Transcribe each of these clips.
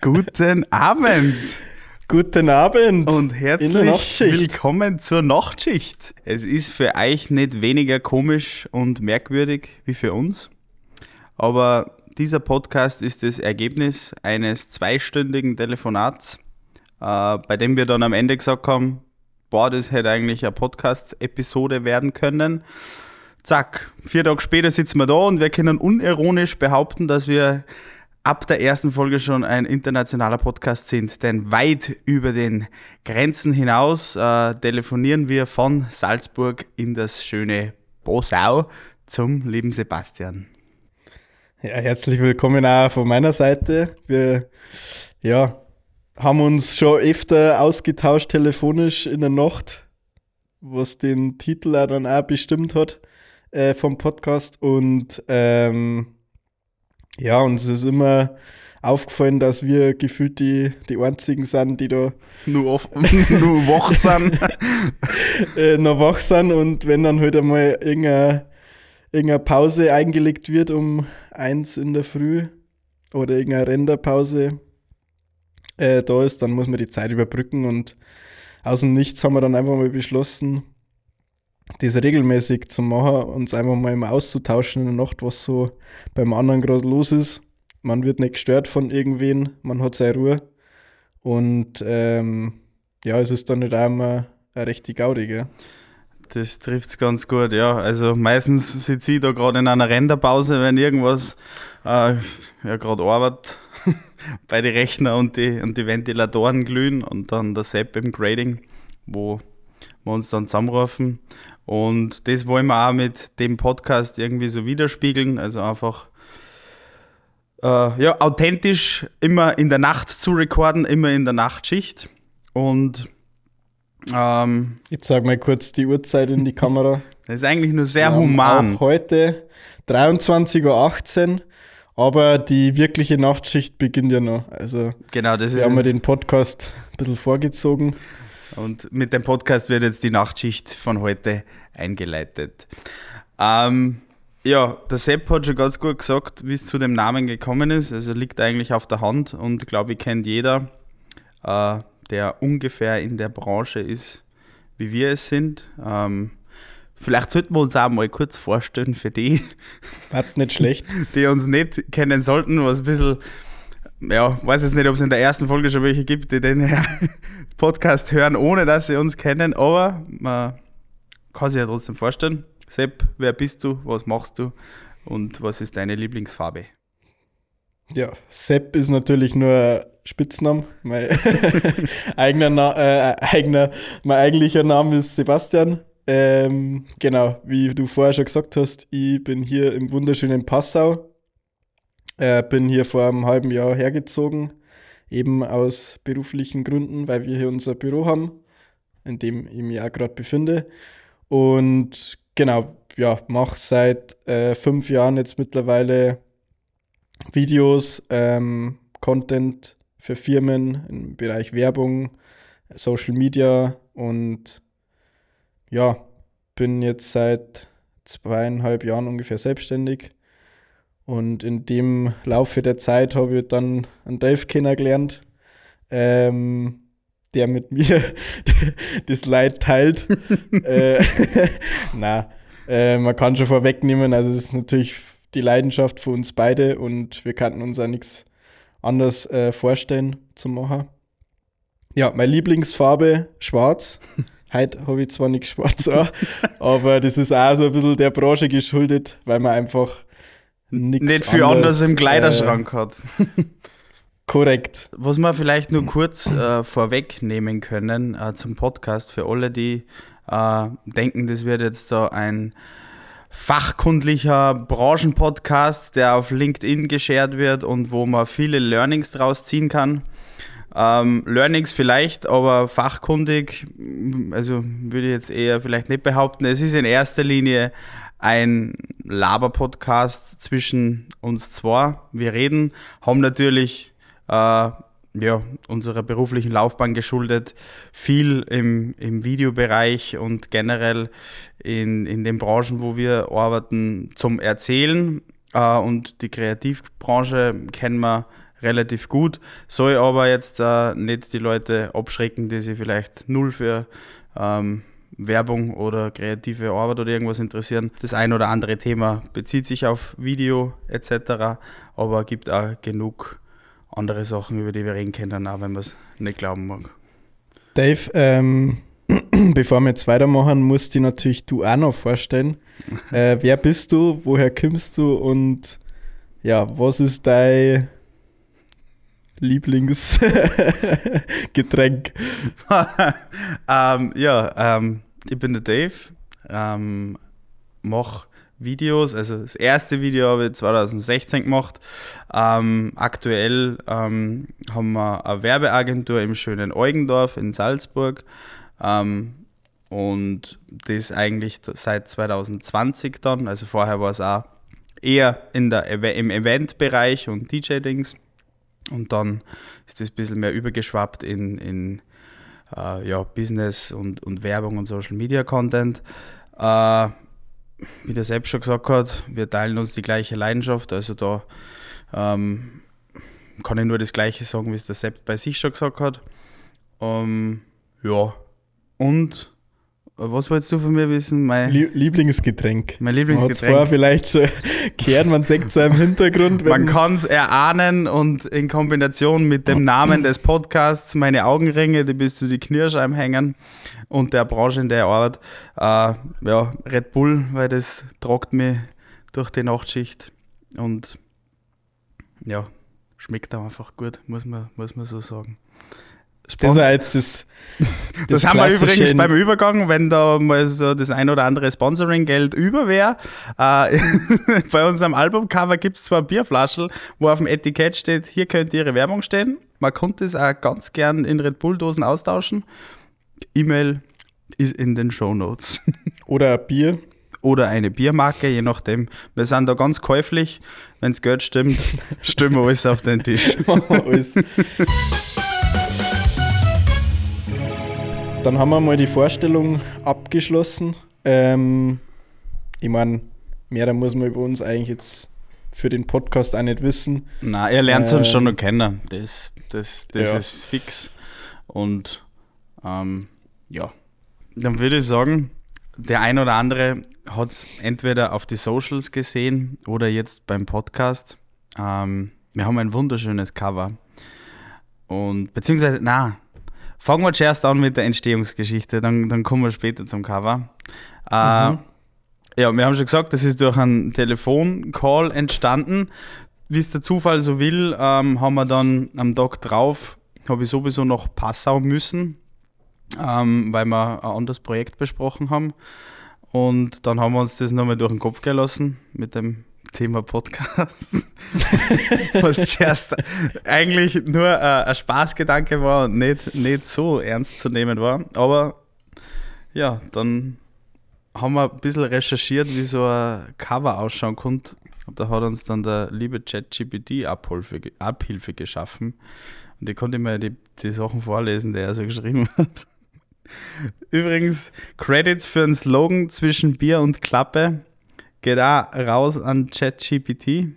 Guten Abend Guten Abend. und herzlich willkommen zur Nachtschicht. Es ist für euch nicht weniger komisch und merkwürdig wie für uns, aber dieser Podcast ist das Ergebnis eines zweistündigen Telefonats, äh, bei dem wir dann am Ende gesagt haben, boah, das hätte eigentlich eine Podcast-Episode werden können. Zack, vier Tage später sitzen wir da und wir können unironisch behaupten, dass wir ab der ersten Folge schon ein internationaler Podcast sind, denn weit über den Grenzen hinaus äh, telefonieren wir von Salzburg in das schöne Bosau zum lieben Sebastian. Ja, herzlich willkommen auch von meiner Seite. Wir ja, haben uns schon öfter ausgetauscht telefonisch in der Nacht, was den Titel auch dann auch bestimmt hat äh, vom Podcast. Und ähm, ja, uns ist immer aufgefallen, dass wir gefühlt die, die einzigen sind, die da Nur, auf, nur wach sind. äh, noch wach sind und wenn dann halt einmal irgendeine, irgendeine Pause eingelegt wird um eins in der Früh oder irgendeine Renderpause äh, da ist, dann muss man die Zeit überbrücken und aus dem Nichts haben wir dann einfach mal beschlossen, das regelmäßig zu machen, uns einfach mal immer auszutauschen in der Nacht, was so beim anderen gerade los ist. Man wird nicht gestört von irgendwen, man hat seine Ruhe und ähm, ja, es ist dann nicht einmal eine rechte Gaudi? Das trifft ganz gut, ja. Also meistens sitze ich da gerade in einer Renderpause, wenn irgendwas äh, ja gerade arbeitet bei den Rechner und die, und die Ventilatoren glühen und dann der Sepp im Grading, wo wir uns dann zusammenrufen. Und das wollen wir auch mit dem Podcast irgendwie so widerspiegeln. Also einfach äh, ja, authentisch immer in der Nacht zu recorden, immer in der Nachtschicht. Und ähm, Ich sag mal kurz die Uhrzeit in die Kamera. das ist eigentlich nur sehr Wir human. auch heute 23.18 Uhr, aber die wirkliche Nachtschicht beginnt ja noch. Also Genau, das wir haben ja den Podcast ein bisschen vorgezogen. Und mit dem Podcast wird jetzt die Nachtschicht von heute eingeleitet. Ähm, ja, der Sepp hat schon ganz gut gesagt, wie es zu dem Namen gekommen ist. Also liegt eigentlich auf der Hand und glaube ich kennt jeder, äh, der ungefähr in der Branche ist, wie wir es sind. Ähm, vielleicht sollten wir uns auch mal kurz vorstellen für die, nicht schlecht. die uns nicht kennen sollten, was ein bisschen, ja, weiß jetzt nicht, ob es in der ersten Folge schon welche gibt, die den Podcast hören, ohne dass sie uns kennen, aber man kann sich ja trotzdem vorstellen. Sepp, wer bist du, was machst du und was ist deine Lieblingsfarbe? Ja, Sepp ist natürlich nur Spitzname. Mein eigener, Na äh, eigener, mein eigentlicher Name ist Sebastian. Ähm, genau, wie du vorher schon gesagt hast, ich bin hier im wunderschönen Passau. Äh, bin hier vor einem halben Jahr hergezogen, eben aus beruflichen Gründen, weil wir hier unser Büro haben, in dem ich mich auch gerade befinde. Und genau, ja, mache seit äh, fünf Jahren jetzt mittlerweile Videos, ähm, Content für Firmen im Bereich Werbung, Social Media und ja, bin jetzt seit zweieinhalb Jahren ungefähr selbstständig. Und in dem Laufe der Zeit habe ich dann einen Dave kennengelernt, ähm, der mit mir das Leid teilt. äh, na, äh, man kann schon vorwegnehmen, also es ist natürlich die Leidenschaft für uns beide und wir kannten uns auch nichts anderes äh, vorstellen zu machen. Ja, meine Lieblingsfarbe schwarz. Heute habe ich zwar nicht schwarz an, aber das ist auch so ein bisschen der Branche geschuldet, weil man einfach nichts Nicht viel anders im Kleiderschrank hat. Äh, korrekt. Was wir vielleicht nur kurz äh, vorwegnehmen können äh, zum Podcast für alle, die äh, denken, das wird jetzt da ein fachkundlicher Branchenpodcast, der auf LinkedIn geshared wird und wo man viele Learnings draus ziehen kann. Ähm, Learnings vielleicht, aber fachkundig, also würde ich jetzt eher vielleicht nicht behaupten. Es ist in erster Linie ein Laber-Podcast zwischen uns zwei. Wir reden, haben natürlich äh, ja, unserer beruflichen Laufbahn geschuldet, viel im, im Videobereich und generell in, in den Branchen, wo wir arbeiten, zum Erzählen. Äh, und die Kreativbranche kennen wir relativ gut, soll aber jetzt äh, nicht die Leute abschrecken, die sich vielleicht null für ähm, Werbung oder kreative Arbeit oder irgendwas interessieren. Das ein oder andere Thema bezieht sich auf Video etc., aber gibt auch genug andere Sachen, über die wir reden können, auch wenn man es nicht glauben mag. Dave, ähm, bevor wir jetzt weitermachen, musst du natürlich du auch noch vorstellen. äh, wer bist du, woher kommst du und ja, was ist dein Lieblingsgetränk? ähm, ja, ähm, ich bin der Dave, ähm, mache Videos. Also das erste Video habe ich 2016 gemacht. Ähm, aktuell ähm, haben wir eine Werbeagentur im schönen Eugendorf in Salzburg. Ähm, und das eigentlich seit 2020 dann. Also vorher war es auch eher in der, im Eventbereich und DJ-Dings. Und dann ist das ein bisschen mehr übergeschwappt in, in äh, ja, Business und, und Werbung und Social Media Content. Äh, wie der selbst schon gesagt hat, wir teilen uns die gleiche Leidenschaft. Also da ähm, kann ich nur das Gleiche sagen, wie es der Sepp bei sich schon gesagt hat. Ähm, ja, und was wolltest du von mir wissen? Mein Lieblingsgetränk. Mein Lieblingsgetränk. Man vielleicht schon gehört, man sieht es im Hintergrund. man kann es erahnen und in Kombination mit dem Namen des Podcasts, meine Augenringe, die bis zu die Knirscheiben hängen und der Branche, in der ich arbeite, äh, ja, Red Bull, weil das tragt mich durch die Nachtschicht und ja, schmeckt auch einfach gut, muss man, muss man so sagen. Das, jetzt das, das, das haben wir übrigens beim Übergang, wenn da mal so das ein oder andere Sponsoring-Geld über wäre. Äh, bei unserem Albumcover gibt es zwar Bierflaschen, wo auf dem Etikett steht, hier könnte Ihre Werbung stehen. Man konnte es auch ganz gern in Red Bull-Dosen austauschen. E-Mail ist in den Show Notes. Oder ein Bier. Oder eine Biermarke, je nachdem. Wir sind da ganz käuflich. Wenn es Geld stimmt, stimmen wir alles auf den Tisch. alles. Dann haben wir mal die Vorstellung abgeschlossen. Ähm, ich meine, mehr muss man über uns eigentlich jetzt für den Podcast auch nicht wissen. Na, ihr lernt ähm, uns schon noch kennen. Das, das, das ja. ist fix. Und ähm, ja, dann würde ich sagen, der ein oder andere hat es entweder auf die Socials gesehen oder jetzt beim Podcast. Ähm, wir haben ein wunderschönes Cover. Und beziehungsweise, na, Fangen wir zuerst an mit der Entstehungsgeschichte, dann, dann kommen wir später zum Cover. Äh, mhm. ja, wir haben schon gesagt, das ist durch einen Telefoncall entstanden. Wie es der Zufall so will, ähm, haben wir dann am Tag drauf, habe ich sowieso noch Passau müssen, ähm, weil wir ein anderes Projekt besprochen haben. Und dann haben wir uns das nochmal durch den Kopf gelassen mit dem Thema Podcast, was zuerst eigentlich nur äh, ein Spaßgedanke war und nicht, nicht so ernst zu nehmen war. Aber ja, dann haben wir ein bisschen recherchiert, wie so ein Cover ausschauen konnte. Und da hat uns dann der liebe ChatGPT Abhilfe, Abhilfe geschaffen. Und ich konnte mir die, die Sachen vorlesen, die er so geschrieben hat. Übrigens, Credits für einen Slogan zwischen Bier und Klappe geht auch raus an ChatGPT.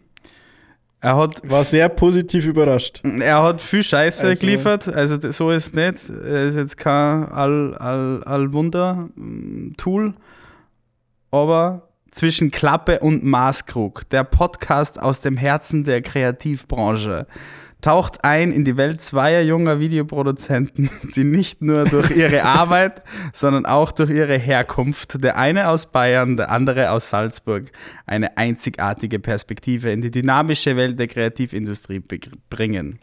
Er hat war sehr positiv überrascht. Er hat viel Scheiße also, geliefert, also so ist es nicht. Er ist jetzt kein Allwunder-Tool, all, all aber zwischen Klappe und Maßkrug, der Podcast aus dem Herzen der Kreativbranche taucht ein in die Welt zweier junger Videoproduzenten, die nicht nur durch ihre Arbeit, sondern auch durch ihre Herkunft, der eine aus Bayern, der andere aus Salzburg, eine einzigartige Perspektive in die dynamische Welt der Kreativindustrie bringen.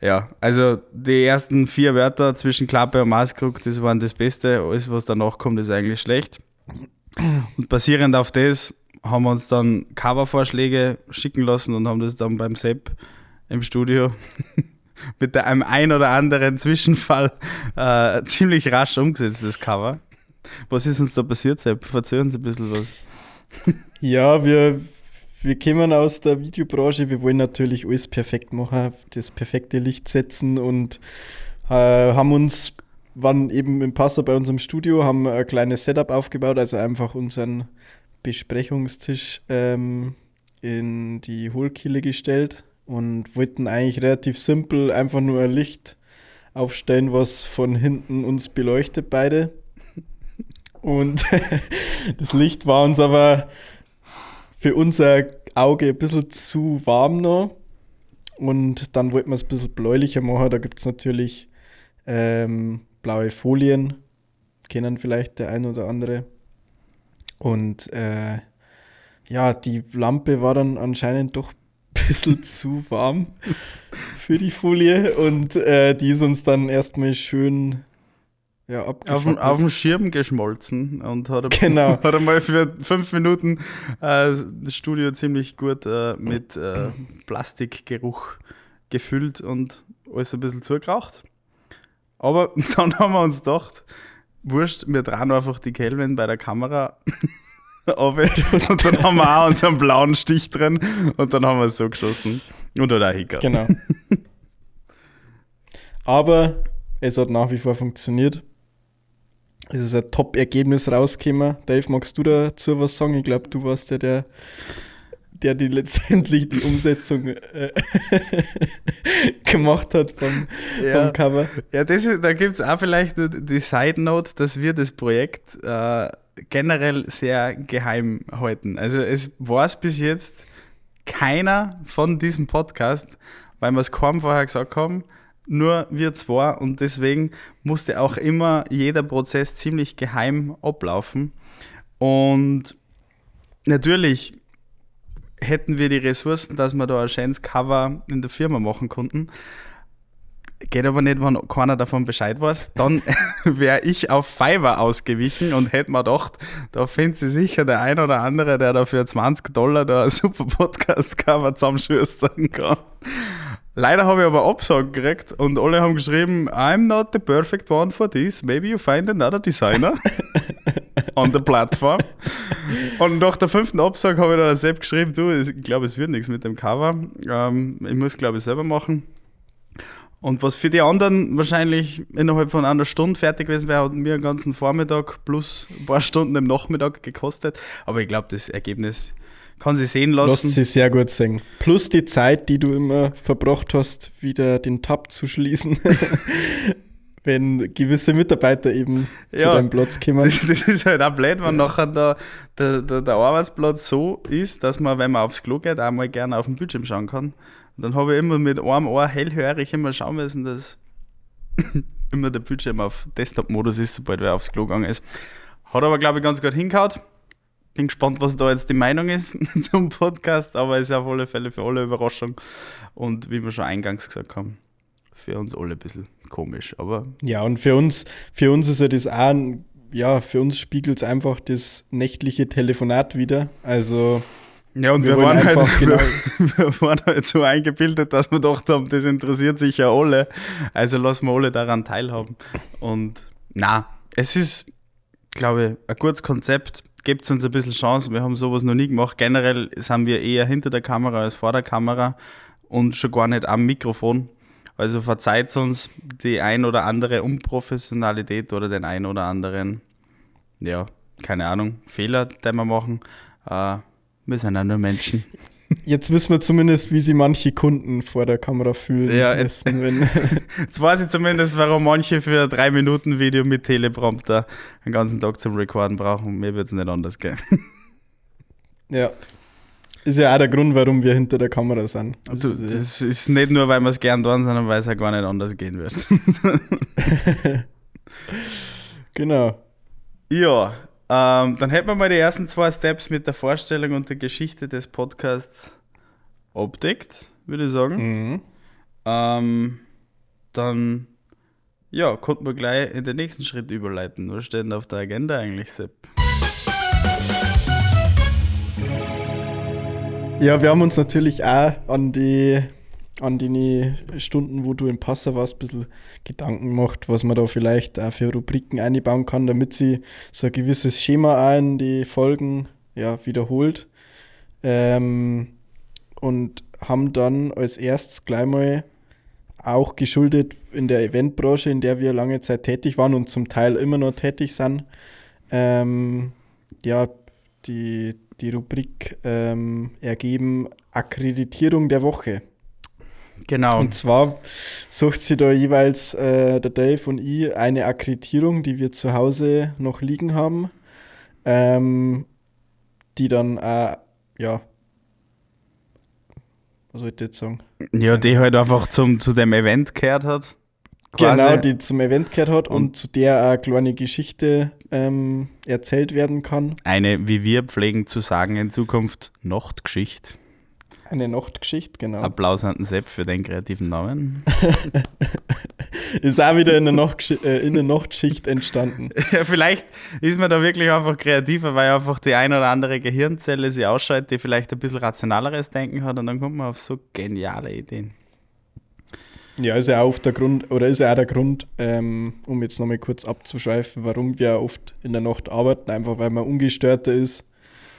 Ja, also die ersten vier Wörter zwischen Klappe und Maßkrug, das waren das Beste. Alles, was danach kommt, ist eigentlich schlecht. Und basierend auf das haben wir uns dann Covervorschläge schicken lassen und haben das dann beim Sepp im Studio mit einem ein oder anderen Zwischenfall äh, ziemlich rasch umgesetzt, das Cover. Was ist uns da passiert, Sepp? Verzögern Sie ein bisschen was. Ja, wir, wir kommen aus der Videobranche. Wir wollen natürlich alles perfekt machen, das perfekte Licht setzen und äh, haben uns, waren eben im Passer bei uns im Studio, haben ein kleines Setup aufgebaut, also einfach unseren Besprechungstisch ähm, in die Hohlkehle gestellt und wollten eigentlich relativ simpel einfach nur ein Licht aufstellen, was von hinten uns beleuchtet, beide. Und das Licht war uns aber für unser Auge ein bisschen zu warm noch. Und dann wollten wir es ein bisschen bläulicher machen. Da gibt es natürlich ähm, blaue Folien, kennen vielleicht der ein oder andere. Und äh, ja, die Lampe war dann anscheinend doch bisschen zu warm für die Folie und äh, die ist uns dann erstmal schön ja, auf, dem, auf dem Schirm geschmolzen und hat, genau. hat einmal für fünf Minuten äh, das Studio ziemlich gut äh, mit äh, Plastikgeruch gefüllt und alles ein bisschen zugeraucht. Aber dann haben wir uns gedacht, wurscht, wir drehen einfach die Kelvin bei der Kamera und dann haben wir auch unseren blauen Stich drin und dann haben wir es so geschossen. Und hat auch hingehört. Genau. Aber es hat nach wie vor funktioniert. Es ist ein Top-Ergebnis rausgekommen. Dave, magst du dazu was sagen? Ich glaube, du warst ja der, der die letztendlich die Umsetzung äh, gemacht hat vom, ja. vom Cover. Ja, das ist, da gibt es auch vielleicht die Side Note, dass wir das Projekt äh, generell sehr geheim halten. Also es war es bis jetzt keiner von diesem Podcast, weil wir es kaum vorher gesagt haben, nur wir zwei und deswegen musste auch immer jeder Prozess ziemlich geheim ablaufen. Und natürlich hätten wir die Ressourcen, dass wir da ein schönes Cover in der Firma machen konnten. Geht aber nicht, wenn keiner davon Bescheid weiß. Dann wäre ich auf Fiverr ausgewichen und hätte mir gedacht, da findet sich sicher der ein oder andere, der da für 20 Dollar da ein super Podcast-Cover zusammenschustern kann. Leider habe ich aber Absagen gekriegt und alle haben geschrieben, I'm not the perfect one for this. Maybe you find another designer on the platform. Und nach der fünften Absage habe ich dann selbst geschrieben, du, ich glaube, es wird nichts mit dem Cover. Ähm, ich muss, glaube ich, selber machen. Und was für die anderen wahrscheinlich innerhalb von einer Stunde fertig gewesen wäre, hat mir einen ganzen Vormittag plus ein paar Stunden im Nachmittag gekostet. Aber ich glaube, das Ergebnis kann sich sehen lassen. Lässt sich sehr gut sehen. Plus die Zeit, die du immer verbracht hast, wieder den Tab zu schließen. wenn gewisse Mitarbeiter eben ja, zu deinem Platz kommen. Das, das, ist halt auch blöd, wenn nachher der, der, der, der, Arbeitsplatz so ist, dass man, wenn man aufs Klo geht, auch mal gerne auf den Bildschirm schauen kann. Und dann habe ich immer mit einem Ohr hellhörig immer schauen müssen, dass immer der Bildschirm auf Desktop-Modus ist, sobald wer aufs Klo gegangen ist. Hat aber, glaube ich, ganz gut hingehauen. Bin gespannt, was da jetzt die Meinung ist zum Podcast, aber es ist auf alle Fälle für alle Überraschung. Und wie wir schon eingangs gesagt haben, für uns alle ein bisschen komisch. Aber ja, und für uns, für uns ist ja das auch ja, für uns spiegelt es einfach das nächtliche Telefonat wieder. Also ja, und wir, wir waren, halt, genau wir, wir, waren halt so eingebildet, dass wir gedacht haben, das interessiert sich ja alle. Also lassen wir alle daran teilhaben. Und na, es ist, glaube ich, ein gutes Konzept. Gebt uns ein bisschen Chance. Wir haben sowas noch nie gemacht. Generell sind wir eher hinter der Kamera als vor der Kamera und schon gar nicht am Mikrofon. Also verzeiht uns die ein oder andere Unprofessionalität oder den ein oder anderen, ja, keine Ahnung, Fehler, den wir machen. Äh, wir sind ja nur Menschen. Jetzt wissen wir zumindest, wie sie manche Kunden vor der Kamera fühlen. Ja, jetzt, jetzt weiß ich zumindest, warum manche für ein drei Minuten Video mit Teleprompter einen ganzen Tag zum Recorden brauchen. Mir wird es nicht anders gehen. Ja. Ist ja auch der Grund, warum wir hinter der Kamera sind. Das, also, das ist nicht nur, weil wir es gern tun, sondern weil es ja gar nicht anders gehen wird. genau. Ja, ähm, dann hätten wir mal die ersten zwei Steps mit der Vorstellung und der Geschichte des Podcasts abdeckt, würde ich sagen. Mhm. Ähm, dann ja, konnten wir gleich in den nächsten Schritt überleiten. Was steht denn auf der Agenda eigentlich, Sepp? Ja, wir haben uns natürlich auch an die an die Stunden, wo du im Passer warst, ein bisschen Gedanken gemacht, was man da vielleicht auch für Rubriken einbauen kann, damit sie so ein gewisses Schema auch in die Folgen ja, wiederholt. Ähm, und haben dann als erstes gleich mal auch geschuldet in der Eventbranche, in der wir lange Zeit tätig waren und zum Teil immer noch tätig sind, ähm, ja, die, die Rubrik ähm, ergeben Akkreditierung der Woche. Genau. Und zwar sucht sie da jeweils äh, der Dave und ich eine Akkreditierung, die wir zu Hause noch liegen haben, ähm, die dann auch, ja, was soll ich jetzt sagen? Ja, die halt einfach zum, zu dem Event gehört hat. Quasi. Genau, die zum Event gehört hat und, und zu der eine kleine Geschichte ähm, erzählt werden kann. Eine, wie wir pflegen zu sagen in Zukunft, Nachtgeschichte. Eine Nachtgeschichte, genau. Applaus an den Sepp für den kreativen Namen. ist auch wieder in der, Nachtgesch äh, in der Nachtschicht entstanden. Ja, vielleicht ist man da wirklich einfach kreativer, weil einfach die ein oder andere Gehirnzelle sich ausschaltet, die vielleicht ein bisschen rationaleres Denken hat und dann kommt man auf so geniale Ideen. Ja, ist ja auch der Grund, oder ist ja auch der Grund, ähm, um jetzt nochmal kurz abzuschweifen, warum wir oft in der Nacht arbeiten, einfach weil man ungestörter ist,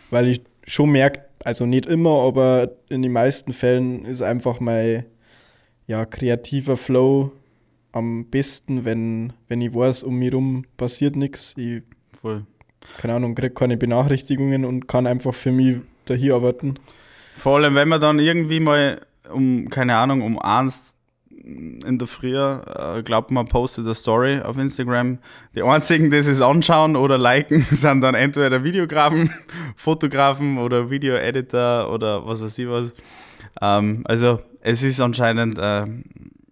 weil ich schon merke, also nicht immer, aber in den meisten Fällen ist einfach mein ja, kreativer Flow am besten, wenn, wenn ich weiß, um mich herum passiert nichts. Ich, Voll. keine Ahnung, kriege keine Benachrichtigungen und kann einfach für mich da hier arbeiten. Vor allem, wenn man dann irgendwie mal um, keine Ahnung, um eins in der Früh, äh, glaubt man, postet eine Story auf Instagram. Die einzigen, die es anschauen oder liken, sind dann entweder Videografen, Fotografen oder Video-Editor oder was weiß ich was. Ähm, also es ist anscheinend äh,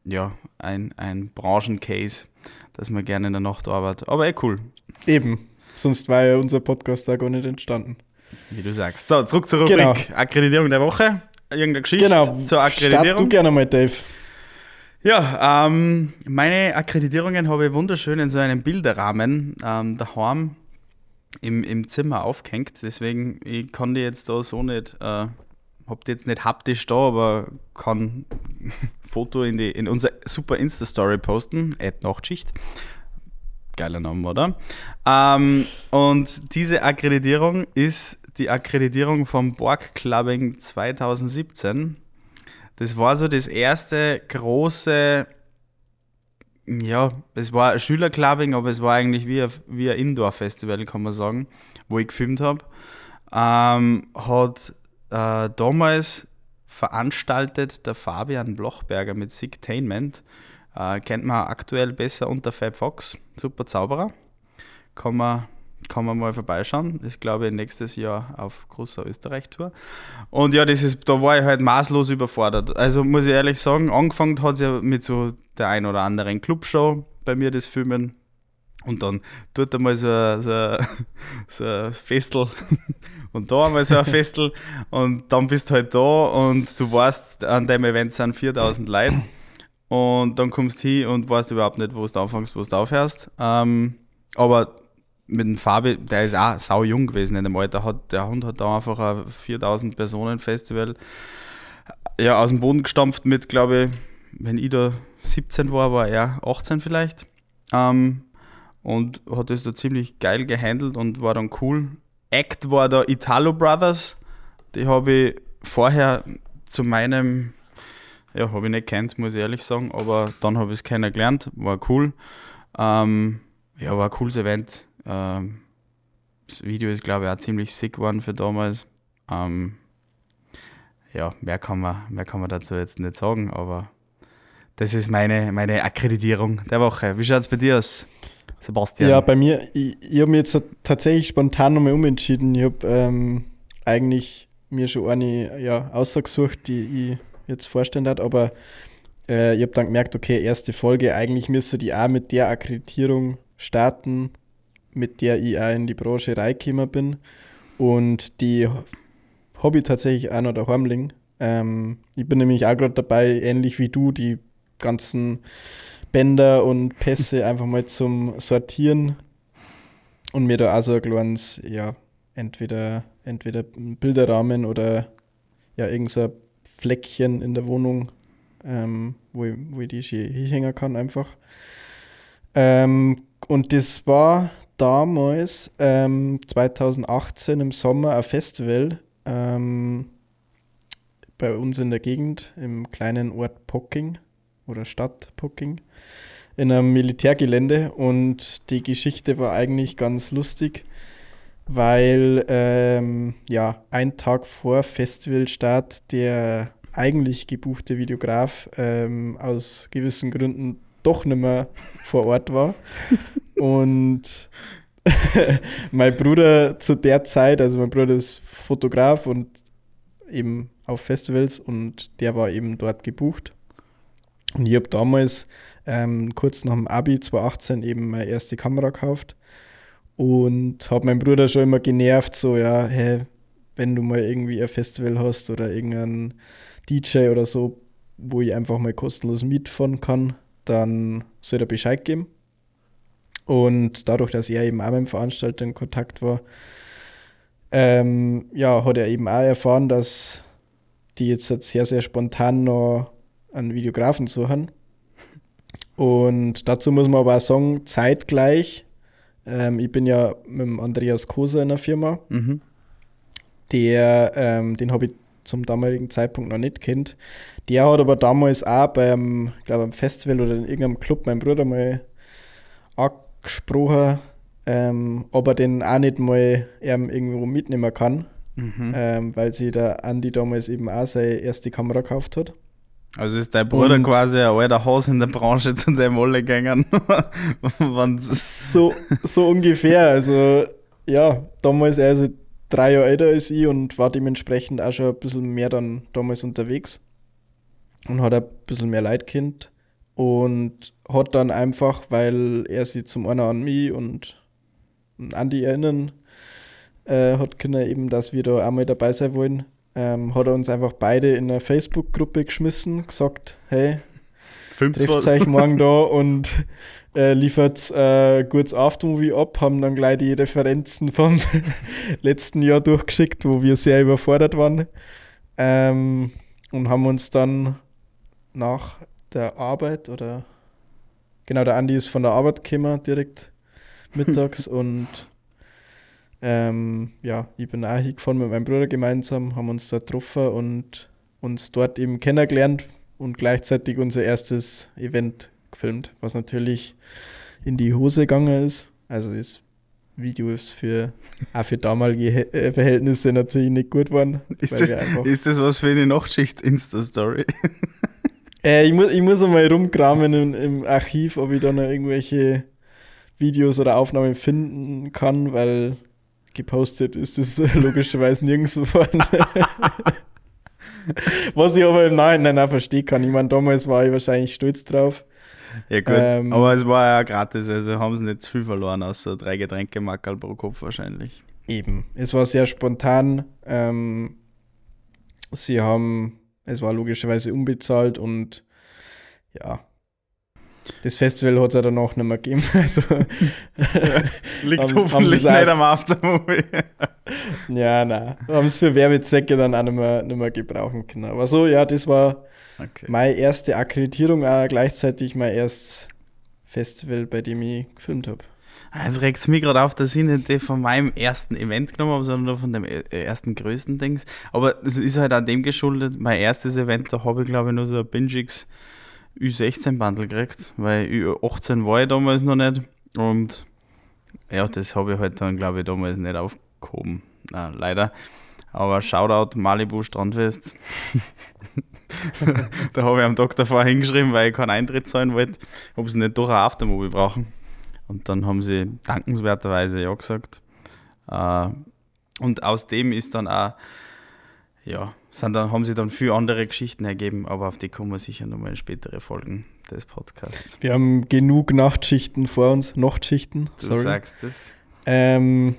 ja, ein, ein Branchencase, dass man gerne in der Nacht arbeitet. Aber eh cool. Eben, sonst war ja unser Podcast da gar nicht entstanden. Wie du sagst. So, zurück zur Rubrik genau. Akkreditierung der Woche. Irgendeine Geschichte genau. zur Akkreditierung. Start du gerne mal, Dave. Ja, ähm, meine Akkreditierungen habe ich wunderschön in so einem Bilderrahmen ähm, daheim im, im Zimmer aufgehängt. Deswegen, ich kann die jetzt da so nicht, äh, habe die jetzt nicht haptisch da, aber kann Foto in, in unser super Insta-Story posten, Ad Nachtschicht. Geiler Name, oder? Ähm, und diese Akkreditierung ist die Akkreditierung vom Borg Clubbing 2017 das war so das erste große, ja, es war ein Schülerclubbing, aber es war eigentlich wie ein, wie ein Indoor-Festival, kann man sagen, wo ich gefilmt habe. Ähm, hat äh, damals veranstaltet der Fabian Blochberger mit Sigtainment. Äh, kennt man aktuell besser unter Fab Fox, super Zauberer. Kann man kann man mal vorbeischauen. Das glaube ich nächstes Jahr auf großer Österreich-Tour. Und ja, das ist, da war ich halt maßlos überfordert. Also muss ich ehrlich sagen, angefangen hat es ja mit so der ein oder anderen Clubshow bei mir, das Filmen. Und dann tut er mal so, so, so ein Festel und da einmal so ein Festel und dann bist du halt da und du weißt, an dem Event sind 4000 Leute und dann kommst du hin und weißt überhaupt nicht, wo du anfängst, wo du aufhörst. Ähm, aber mit dem Fabi, der ist auch sau jung gewesen in dem Alter, hat, der Hund hat da einfach ein 4000 Personen Festival ja, aus dem Boden gestampft mit, glaube ich, wenn ich da 17 war, war er 18 vielleicht. Ähm, und hat das da ziemlich geil gehandelt und war dann cool. Act war da Italo Brothers, die habe ich vorher zu meinem, ja, habe ich nicht kennt, muss ich ehrlich sagen, aber dann habe ich es kennengelernt, war cool. Ähm, ja, war ein cooles Event ähm, das Video ist, glaube ich, auch ziemlich sick geworden für damals. Ähm, ja, mehr kann, man, mehr kann man dazu jetzt nicht sagen, aber das ist meine, meine Akkreditierung der Woche. Wie schaut es bei dir aus, Sebastian? Ja, bei mir, ich, ich habe mich jetzt tatsächlich spontan nochmal umentschieden. Ich habe ähm, eigentlich mir schon eine ja, ausgesucht, die ich jetzt vorstellen hat, aber äh, ich habe dann gemerkt, okay, erste Folge, eigentlich müsste die auch mit der Akkreditierung starten, mit der ich auch in die Branche reingekommen bin. Und die ich tatsächlich auch noch daheim liegen. Ähm, ich bin nämlich auch gerade dabei, ähnlich wie du, die ganzen Bänder und Pässe einfach mal zum Sortieren und mir da auch so ein kleines, ja, entweder, entweder ein Bilderrahmen oder ja, irgend so ein Fleckchen in der Wohnung, ähm, wo, ich, wo ich die hier hängen kann einfach. Ähm, und das war damals, ähm, 2018 im Sommer, ein Festival ähm, bei uns in der Gegend, im kleinen Ort Pocking oder Stadt Pocking, in einem Militärgelände. Und die Geschichte war eigentlich ganz lustig, weil ähm, ja, ein Tag vor Festivalstart der eigentlich gebuchte Videograf ähm, aus gewissen Gründen doch nicht mehr vor Ort war. und mein Bruder zu der Zeit, also mein Bruder ist Fotograf und eben auf Festivals und der war eben dort gebucht. Und ich habe damals ähm, kurz nach dem Abi 2018 eben meine erste Kamera gekauft und habe meinen Bruder schon immer genervt, so ja, hey, wenn du mal irgendwie ein Festival hast oder irgendein DJ oder so, wo ich einfach mal kostenlos mitfahren kann, dann soll er Bescheid geben. Und dadurch, dass er eben auch mit dem Veranstalter in Kontakt war, ähm, ja, hat er eben auch erfahren, dass die jetzt sehr, sehr spontan noch einen Videografen suchen. Und dazu muss man aber auch sagen, zeitgleich, ähm, ich bin ja mit dem Andreas Koser in der Firma, mhm. der, ähm, den habe ich zum damaligen Zeitpunkt noch nicht kennt. Der hat aber damals auch beim, glaube am Festival oder in irgendeinem Club meinen Bruder mal angesprochen, ähm, ob er den auch nicht mal irgendwo mitnehmen kann, mhm. ähm, weil sie der Andi damals eben auch seine erste Kamera gekauft hat. Also ist dein Bruder und quasi ein alter Haus in der Branche zu deinem alle gegangen. so, so ungefähr. Also ja, damals er also drei Jahre älter als ich und war dementsprechend auch schon ein bisschen mehr dann damals unterwegs und hat ein bisschen mehr Leid kennt und hat dann einfach, weil er sich zum einen an mich und an die erinnern äh, hat können, eben, dass wir da einmal dabei sein wollen, ähm, hat er uns einfach beide in eine Facebook-Gruppe geschmissen, gesagt, hey, trefft euch morgen da und äh, liefert äh, gutes Aftermovie ab, haben dann gleich die Referenzen vom letzten Jahr durchgeschickt, wo wir sehr überfordert waren. Ähm, und haben uns dann nach der Arbeit oder genau, der Andi ist von der Arbeit gekommen direkt mittags und ähm, ja, ich bin auch hingefahren mit meinem Bruder gemeinsam, haben uns dort getroffen und uns dort eben kennengelernt und gleichzeitig unser erstes Event gefilmt, was natürlich in die Hose gegangen ist. Also das Video ist für, auch für damalige äh, Verhältnisse natürlich nicht gut waren. Ist, das, ist das was für eine Nachtschicht-Insta-Story? äh, ich, muss, ich muss einmal rumkramen im, im Archiv, ob ich da noch irgendwelche Videos oder Aufnahmen finden kann, weil gepostet ist das logischerweise nirgends worden. Was ich aber im Nachhinein auch verstehen kann. Ich meine, damals war ich wahrscheinlich stolz drauf. Ja, gut, ähm, aber es war ja gratis, also haben sie nicht zu viel verloren, außer drei Getränke Mackerl pro Kopf wahrscheinlich. Eben, es war sehr spontan. Ähm, sie haben, es war logischerweise unbezahlt und ja, das Festival hat es ja danach nicht mehr gegeben. Also, Liegt hoffentlich nicht am Aftermovie. ja, nein. Haben es für Werbezwecke dann auch nicht mehr, nicht mehr gebrauchen können. Aber so, ja, das war okay. meine erste Akkreditierung, auch gleichzeitig mein erstes Festival, bei dem ich gefilmt habe. Jetzt regt es mich gerade auf, dass ich nicht von meinem ersten Event genommen habe, sondern von dem äh, ersten größten Dings. Aber es ist halt an dem geschuldet, mein erstes Event, da habe ich glaube ich nur so ein Bingix Ü16-Bundle gekriegt, weil Ü18 war ich damals noch nicht. Und ja, das habe ich halt dann, glaube ich, damals nicht aufgehoben. Na, leider. Aber Shoutout Malibu Strandfest. da habe ich am Tag davor hingeschrieben, weil ich keinen Eintritt zahlen wollte, ob sie nicht doch ein Aftermovie brauchen. Und dann haben sie dankenswerterweise ja gesagt. Äh, und aus dem ist dann auch, ja, sind dann, haben sie dann viele andere Geschichten ergeben, aber auf die kommen wir sicher nochmal in spätere Folgen des Podcasts. Wir haben genug Nachtschichten vor uns, Nachtschichten. Du sorry. sagst es. Ähm,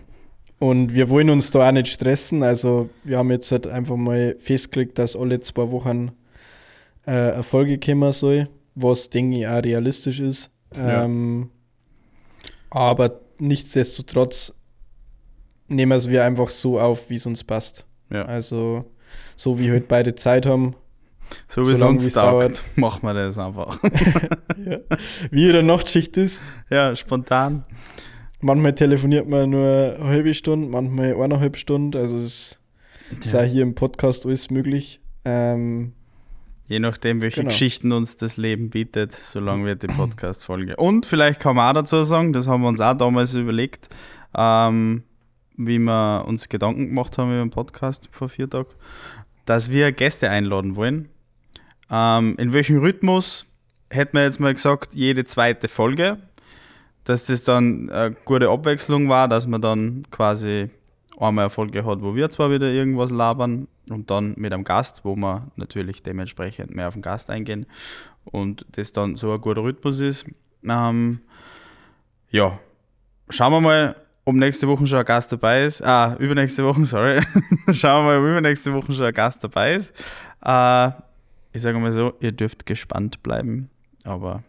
und wir wollen uns da auch nicht stressen. Also wir haben jetzt halt einfach mal festgelegt, dass alle zwei Wochen äh, Erfolge kommen soll, was denke ich auch realistisch ist. Ähm, Aber nichtsdestotrotz nehmen wir es wir einfach so auf, wie es uns passt. Ja. Also so wie heute beide Zeit haben. So wie es uns dauert, machen wir das einfach. ja. Wie ihre Nachtschicht ist. Ja, spontan. Manchmal telefoniert man nur eine halbe Stunde, manchmal eineinhalb Stunden. Also es ist Ja. auch hier im Podcast alles möglich. Ähm, Je nachdem, welche Genau. Geschichten uns das Leben bietet, solange wird die Podcast-Folge. Und vielleicht kann man auch dazu sagen, das haben wir uns auch damals überlegt, ähm, wie wir uns Gedanken gemacht haben über den Podcast vor vier Tagen, dass wir Gäste einladen wollen. Ähm, in welchem Rhythmus hätten wir jetzt mal gesagt, jede zweite Folge, dass das dann eine gute Abwechslung war, dass man dann quasi einmal eine Folge hat, wo wir zwar wieder irgendwas labern und dann mit einem Gast, wo wir natürlich dementsprechend mehr auf den Gast eingehen und das dann so ein guter Rhythmus ist. Ähm, ja, schauen wir mal, ob nächste Woche schon ein Gast dabei ist. Ah, übernächste Woche, sorry. schauen wir mal, ob übernächste Woche schon ein Gast dabei ist. Äh, ich sage mal so, ihr dürft gespannt bleiben, aber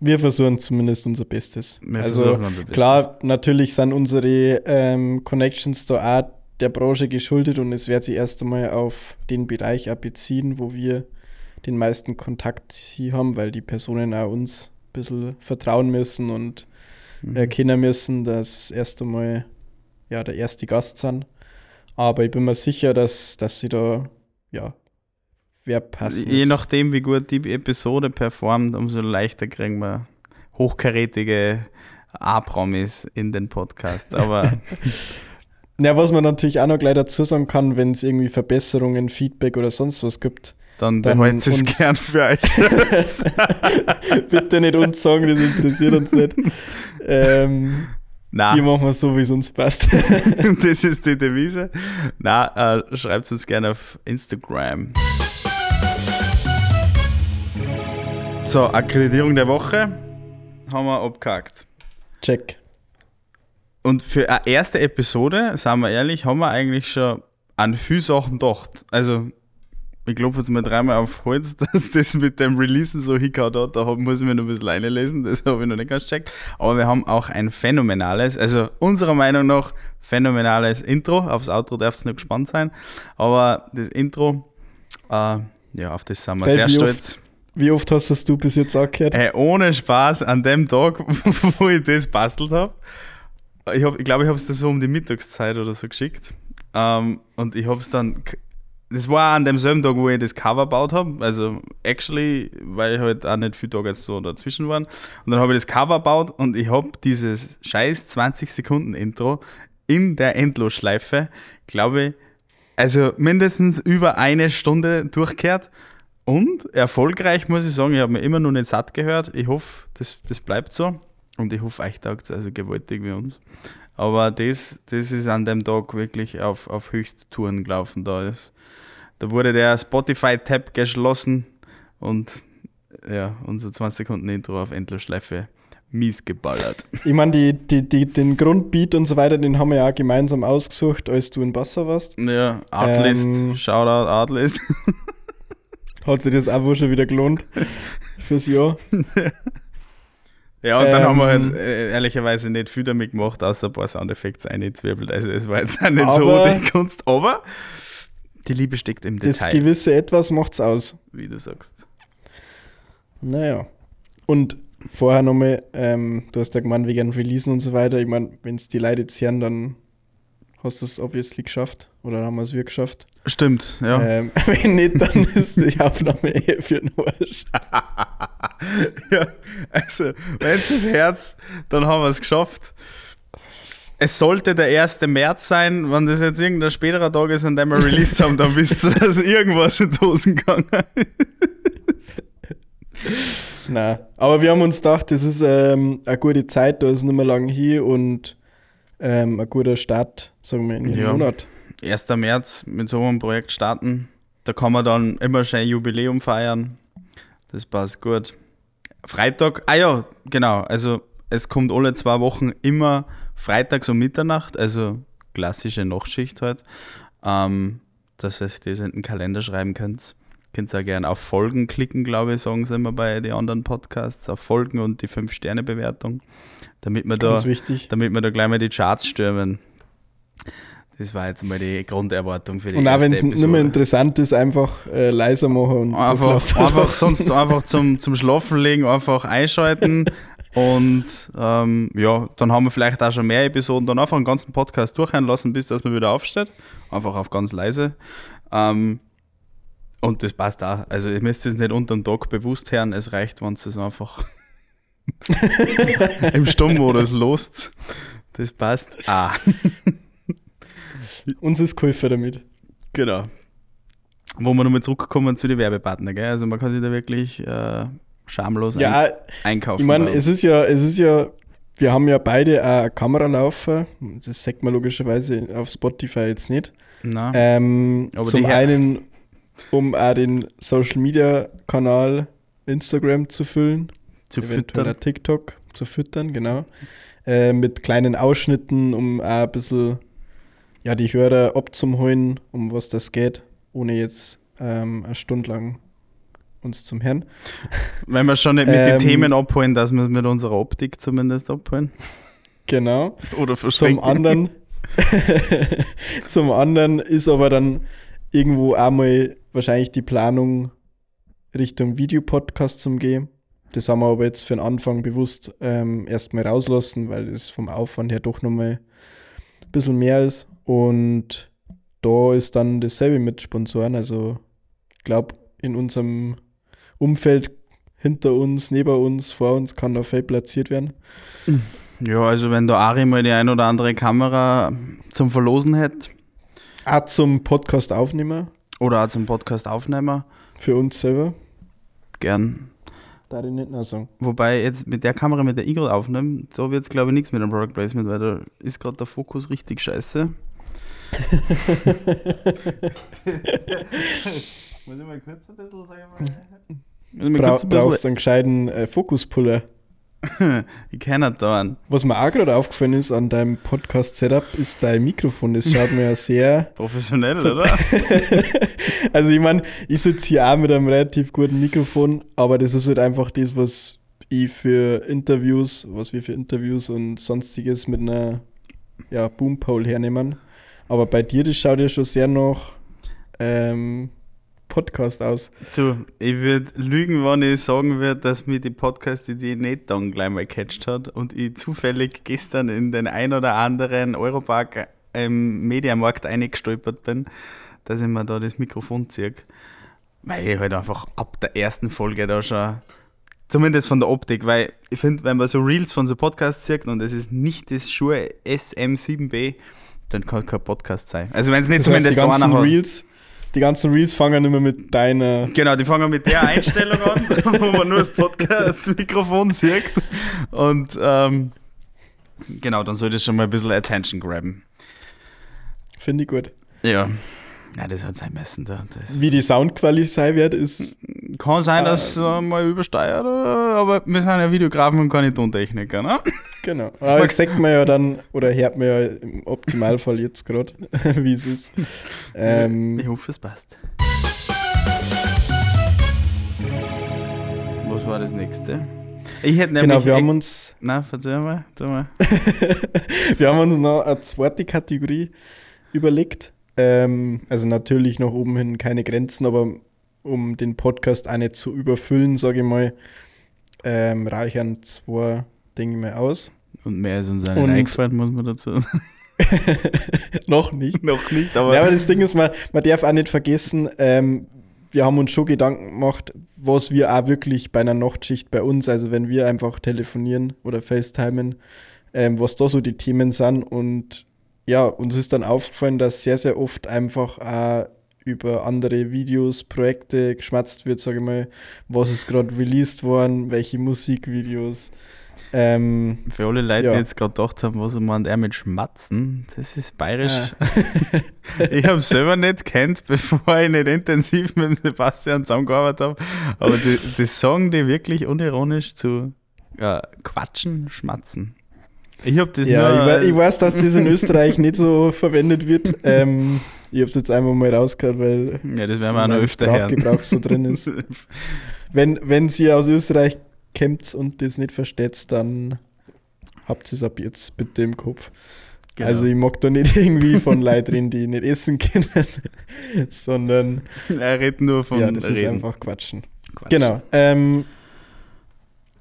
wir versuchen zumindest unser Bestes. wir also unser Bestes. klar, natürlich sind unsere ähm, Connections da auch der Branche geschuldet und es wird sich erst einmal auf den Bereich auch beziehen, wo wir den meisten Kontakt hier haben, weil die Personen auch uns ein bisschen vertrauen müssen und Mhm. erkennen müssen, dass erst einmal ja, der erste Gast sind. Aber ich bin mir sicher, dass, dass sie da, ja, wer passt. Je nachdem, wie gut die Episode performt, umso leichter kriegen wir hochkarätige A-Promis in den Podcast. Aber Ja, was man natürlich auch noch gleich dazu sagen kann, wenn es irgendwie Verbesserungen, Feedback oder sonst was gibt, dann Dann behalten Sie es gern für euch. bitte nicht uns sagen, das interessiert uns nicht. Ähm, Nein. hier machen wir es so, wie es uns passt. das ist die Devise. Na, äh, schreibt uns gerne auf Instagram. So, Akkreditierung der Woche haben wir abgehakt. Check. Und für eine erste Episode, sagen wir ehrlich, haben wir eigentlich schon an viele Sachen gedacht. Also, ich klopfe jetzt mal dreimal auf Holz, dass das mit dem Releasen so hingehauen hat. Da muss ich mir noch ein bisschen reinlesen, das habe ich noch nicht ganz checkt. Aber wir haben auch ein phänomenales, also unserer Meinung nach phänomenales Intro. Aufs Outro darfst du nicht gespannt sein. Aber das Intro, äh, ja, auf das sind wir Dave, sehr wie stolz. Wie oft hast das du bis jetzt angehört? Ey, ohne Spaß, an dem Tag, wo ich das bastelt habe, ich, hab, ich glaube, ich habe es dir so um die Mittagszeit oder so geschickt. Ähm, und ich habe es dann, das war an demselben Tag, wo ich das Cover gebaut habe. Also, actually, weil ich halt auch nicht viele Tage jetzt so dazwischen waren. Und dann habe ich das Cover gebaut und ich habe dieses scheiß 20 Sekunden Intro in der Endlosschleife, glaube ich, also mindestens über eine Stunde durchgehört. Und erfolgreich muss ich sagen, ich habe mir immer noch nicht satt gehört. Ich hoffe, das, das bleibt so. Und ich hoffe, euch taugt es also gewaltig wie uns. Aber das, das ist an dem Tag wirklich auf, auf Höchsttouren gelaufen. Da, ist, da wurde der Spotify-Tab geschlossen und ja, unser 20 Sekunden Intro auf Endlosschleife mies geballert. Ich meine, die, die, die, den Grundbeat und so weiter, den haben wir ja auch gemeinsam ausgesucht, als du in Wasser warst. Ja, Artlist, Ähm. Shoutout Artlist. Hat sich das auch wohl schon wieder gelohnt fürs Jahr. Ja, und dann haben wir Ähm. halt äh, ehrlicherweise nicht viel damit gemacht, außer ein paar Soundeffekte eingezwirbelt. Also es war jetzt auch nicht so die Kunst, aber die Liebe steckt im Das Detail, gewisse Etwas macht's aus. wie du sagst. Naja. Und vorher nochmal, ähm, du hast ja gemeint, wegen Releasen und so weiter. Ich meine, wenn es die Leute jetzt hören, dann hast du es obviously geschafft. Oder haben wir es wirklich geschafft. Stimmt, ja. Ähm, wenn nicht, dann ist die Aufnahme eher für den Arsch. ja. Also, wenn es das Herz, dann haben wir es geschafft. Es sollte der 1. März sein, wenn das jetzt irgendein späterer Tag ist, an dem wir released haben, dann wisst ihr, dass irgendwas in die Hosen gegangen ist. Nein. Aber wir haben uns gedacht, das ist ähm, eine gute Zeit, da ist nicht mehr lang hier und ähm, ein guter Start, sagen wir, in den Ja. Monat. 1. März mit so einem Projekt starten. Da kann man dann immer schön Jubiläum feiern. Das passt gut. Freitag, ah ja, genau. Also es kommt alle zwei Wochen immer freitags um Mitternacht, also klassische Nachtschicht halt. Ähm, dass ihr das in den Kalender schreiben könnt. Könnt ihr auch gerne auf Folgen klicken, glaube ich, sagen sie immer bei den anderen Podcasts. Auf Folgen und die 5-Sterne-Bewertung. Damit wir da damit wir da gleich mal die Charts stürmen. Das war jetzt mal die Grunderwartung für die Und auch wenn es nicht mehr interessant ist, einfach äh, leiser machen und Einfach, einfach sonst einfach zum, zum Schlafen legen, einfach einschalten, Und ähm, ja, dann haben wir vielleicht auch schon mehr Episoden, dann einfach einen ganzen Podcast durchhören lassen, bis dass man wieder aufsteht. Einfach auf ganz leise. Ähm, und das passt auch. Also ihr müsst es nicht unter den Tag bewusst hören, es reicht, wenn es einfach im Sturmmodus lost. Das passt. Ah. Uns ist Käufer damit. Genau. Wo wir nochmal zurückkommen zu den Werbepartnern, gell? Also man kann sich da wirklich äh, schamlos Ja, ein einkaufen. ich meine, es ist ja, es ist ja, wir haben ja beide auch eine Kamera laufen. Das sagt man logischerweise auf Spotify jetzt nicht. Na, Ähm, Aber zum einen, um auch den Social Media Kanal Instagram zu füllen, zu füttern. TikTok zu füttern, genau. Äh, mit kleinen Ausschnitten, um auch ein bisschen ja, die Hörer abzuholen, um was das geht, ohne jetzt ähm, eine Stunde lang uns zum Herrn. Wenn wir schon nicht mit Ähm, den Themen abholen, dass wir es mit unserer Optik zumindest abholen. Genau. Oder Zum verschränken. anderen, zum anderen ist aber dann irgendwo einmal wahrscheinlich die Planung Richtung Videopodcast zum Gehen. Das haben wir aber jetzt für den Anfang bewusst ähm, erstmal rauslassen, weil es vom Aufwand her doch nochmal ein bisschen mehr ist. Und da ist dann dasselbe mit Sponsoren. Also ich glaube, in unserem Umfeld hinter uns, neben uns, vor uns kann da viel platziert werden. Ja, also wenn der Ari mal die ein oder andere Kamera zum Verlosen hätte Auch zum Podcast aufnehmen oder auch zum Podcast aufnehmen, für uns selber. gern. Da ich nicht noch sagen. Wobei jetzt mit der Kamera, mit der ich gerade aufnehme, da wird es glaube ich nichts mit dem Product Placement, weil da ist gerade der Fokus richtig scheiße. Muss ich mal kurz ein bisschen sagen? Bra brauchst einen gescheiten äh, Fokuspuller. Ich kenne da einen. Was mir auch gerade aufgefallen ist an deinem Podcast-Setup, ist dein Mikrofon. Das schaut mir ja sehr. Professionell, oder? also, ich meine, ich sitze hier auch mit einem relativ guten Mikrofon, aber das ist halt einfach das, was ich für Interviews, was wir für Interviews und sonstiges mit einer ja, Boompole hernehmen. Aber bei dir, das schaut ja schon sehr nach ähm, Podcast aus. Du, ich würde lügen, wenn ich sagen würde, dass mir die Podcast-Idee nicht dann gleich mal catcht hat und ich zufällig gestern in den ein oder anderen Europark im Mediamarkt eingestolpert bin, dass ich mir da das Mikrofon ziehe. Weil ich halt einfach ab der ersten Folge da schon, zumindest von der Optik, weil ich finde, wenn man so Reels von so Podcasts sieht und es ist nicht das Schuhe SM7B, dann kann es kein Podcast sein. Also wenn es nicht Das heißt, die zumindest da ganzen. Reels, die ganzen Reels fangen immer mit deiner Genau, die fangen mit der Einstellung an, wo man nur das Podcast-Mikrofon sieht. Und ähm, genau, dann soll das schon mal ein bisschen Attention graben. Finde ich gut. Ja. Ja, das hat sein Messen da. Wie die Soundqualität sein wird, ist. Kann sein, dass es äh, mal übersteuert, äh, aber wir sind ja Videografen und keine Tontechniker, ne? Genau. Aber das sagt man ja dann, oder hört man ja im Optimalfall jetzt gerade, wie es ist. Ähm, Ich hoffe, es passt. Was war das nächste? Ich hätte nämlich. genau, wir haben uns, Na, verzeih mal, tu mal. wir haben uns noch eine zweite Kategorie überlegt. Ähm, also natürlich nach oben hin keine Grenzen, aber um den Podcast auch nicht zu überfüllen, sage ich mal, ähm, reichern zwei Dinge mehr aus. Und mehr ist uns Und- eingefallen, muss man dazu sagen. noch nicht. Noch nicht, aber. Ja, aber das Ding ist, man, man darf auch nicht vergessen, ähm, wir haben uns schon Gedanken gemacht, was wir auch wirklich bei einer Nachtschicht bei uns, also wenn wir einfach telefonieren oder FaceTimen, ähm, was da so die Themen sind. Und ja, uns ist dann aufgefallen, dass sehr, sehr oft einfach auch über andere Videos, Projekte geschmatzt wird, sage ich mal, was ist gerade released worden, welche Musikvideos. Ähm, Für alle Leute, Ja. die jetzt gerade gedacht haben, was meint er mit Schmatzen, das ist bayerisch. Ah. ich habe selber nicht kennt, bevor ich nicht intensiv mit dem Sebastian zusammengearbeitet habe. Aber die, die sagen die wirklich unironisch zu ja, quatschen, schmatzen. Ich habe das Ja, ich, nur. wei- ich weiß, dass das in Österreich nicht so verwendet wird. Ähm, ich habe es jetzt einfach mal rausgehört, weil ja, das werden wir auch noch öfter hören. So drin ist. Wenn, wenn ihr aus Österreich kommt und das nicht versteht, dann habt ihr es ab jetzt bitte im Kopf. Genau. Also ich mag da nicht irgendwie von Leuten reden, die nicht essen können, sondern er redet nur von ja, das ist Reden. einfach Quatschen. Quatsch. Genau. Ähm,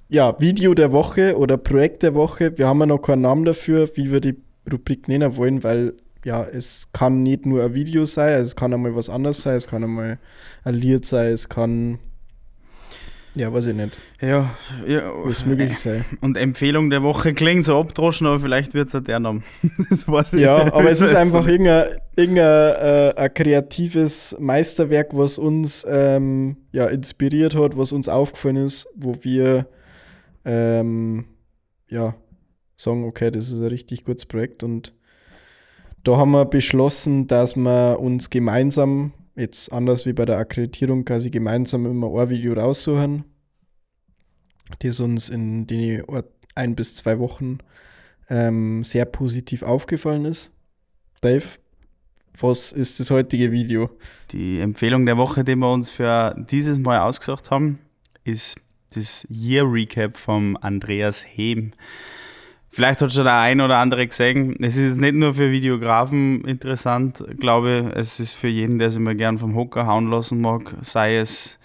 ja, Video der Woche oder Projekt der Woche. Wir haben ja noch keinen Namen dafür, wie wir die Rubrik nennen wollen, weil ja, es kann nicht nur ein Video sein, es kann einmal was anderes sein, es kann einmal ein Lied sein, es kann ja, weiß ich nicht. Ja, ja. Was möglich sein. Und Empfehlung der Woche klingt so abdroschen, aber vielleicht wird es ja der Name. ja, aber es ist einfach irgendein, irgendein äh, kreatives Meisterwerk, was uns ähm, ja, inspiriert hat, was uns aufgefallen ist, wo wir ähm, ja, sagen, okay, das ist ein richtig gutes Projekt und da haben wir beschlossen, dass wir uns gemeinsam jetzt anders wie bei der Akkreditierung quasi gemeinsam immer ein Video raussuchen, das uns in den ein bis zwei Wochen ähm, sehr positiv aufgefallen ist. Dave, was ist das heutige Video? Die Empfehlung der Woche, die wir uns für dieses Mal ausgesucht haben, ist das Year Recap vom Andreas Hehm. Vielleicht hat schon der ein oder andere gesehen. Es ist nicht nur für Videografen interessant, glaube ich. Es ist für jeden, der sich mal gern vom Hocker hauen lassen mag, sei es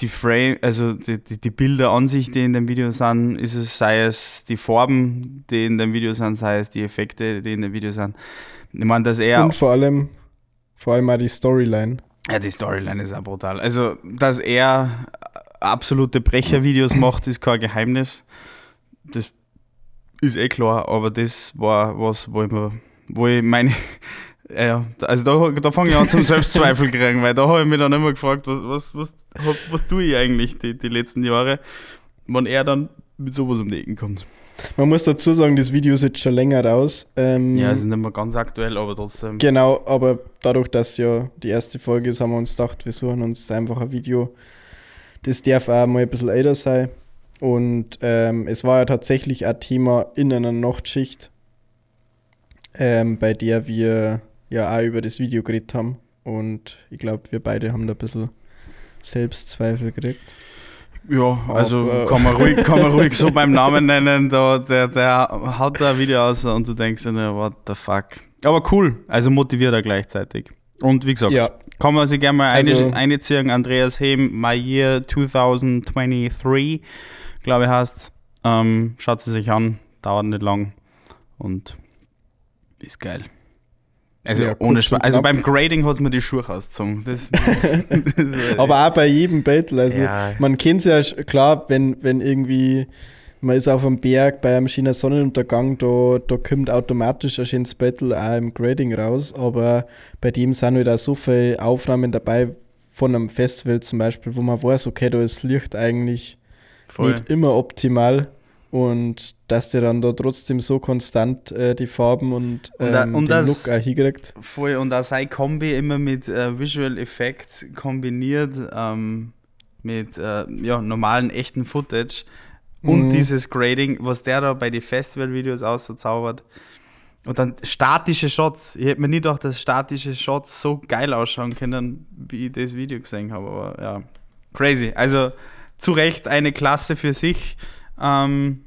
die Frame, also die, die, die, Bilder an sich, die in dem Video sind, ist es, sei es die Farben, die in dem Video sind, sei es die Effekte, die in dem Video sind. Ich meine, dass er. Und vor allem, vor allem auch die Storyline. Ja, die Storyline ist auch brutal. Also, dass er absolute Brechervideos macht, ist kein Geheimnis. Das ist eh klar, aber das war was, wo ich, mir, wo ich meine, ja, also da, da fange ich an zum Selbstzweifel kriegen, weil da habe ich mich dann immer gefragt, was, was, was, was tue ich eigentlich die, die letzten Jahre, wenn er dann mit sowas um die Ecken kommt. Man muss dazu sagen, das Video ist jetzt schon länger raus. Ähm, ja, es ist nicht mehr ganz aktuell, aber trotzdem. Genau, aber dadurch, dass ja die erste Folge ist, haben wir uns gedacht, wir suchen uns einfach ein Video. Das darf auch mal ein bisschen älter sein. Und ähm, es war ja tatsächlich ein Thema in einer Nachtschicht, ähm, bei der wir ja auch über das Video geredet haben. Und ich glaube, wir beide haben da ein bisschen Selbstzweifel gekriegt. Ja, also Aber, kann, man ruhig, kann man ruhig so beim Namen nennen. Da, der, der haut da ein Video aus und du denkst dir, what the fuck. Aber cool, also motiviert er gleichzeitig. Und wie gesagt, ja. Kann man sich gerne mal also, einziehen. Andreas Heim, My Year 2023 glaube ich, heißt ähm, Schaut sie sich an, dauert nicht lang und ist geil. Also ja, ohne Spaß. Also beim Grading hat mir die Schuhe ausgezogen. Das, das Aber auch bei jedem Battle. Also ja. man kennt es ja klar, wenn, wenn irgendwie man ist auf einem Berg bei einem schönen Sonnenuntergang, da, da kommt automatisch ein schönes Battle auch im Grading raus. Aber bei dem sind halt auch so viele Aufnahmen dabei von einem Festival zum Beispiel, wo man weiß, okay, da ist Licht eigentlich Voll. nicht immer optimal und dass der dann da trotzdem so konstant äh, die Farben und, ähm, und, den Look auch hinkriegt. Voll, und auch sein Kombi immer mit äh, Visual Effects kombiniert ähm, mit äh, ja, normalen, echten Footage und mhm. dieses Grading, was der da bei den Festival-Videos auszaubert. Und dann statische Shots. Ich hätte mir nie gedacht, dass statische Shots so geil ausschauen können, wie ich das Video gesehen habe. Aber ja, crazy. Also zu Recht eine Klasse für sich. Ähm,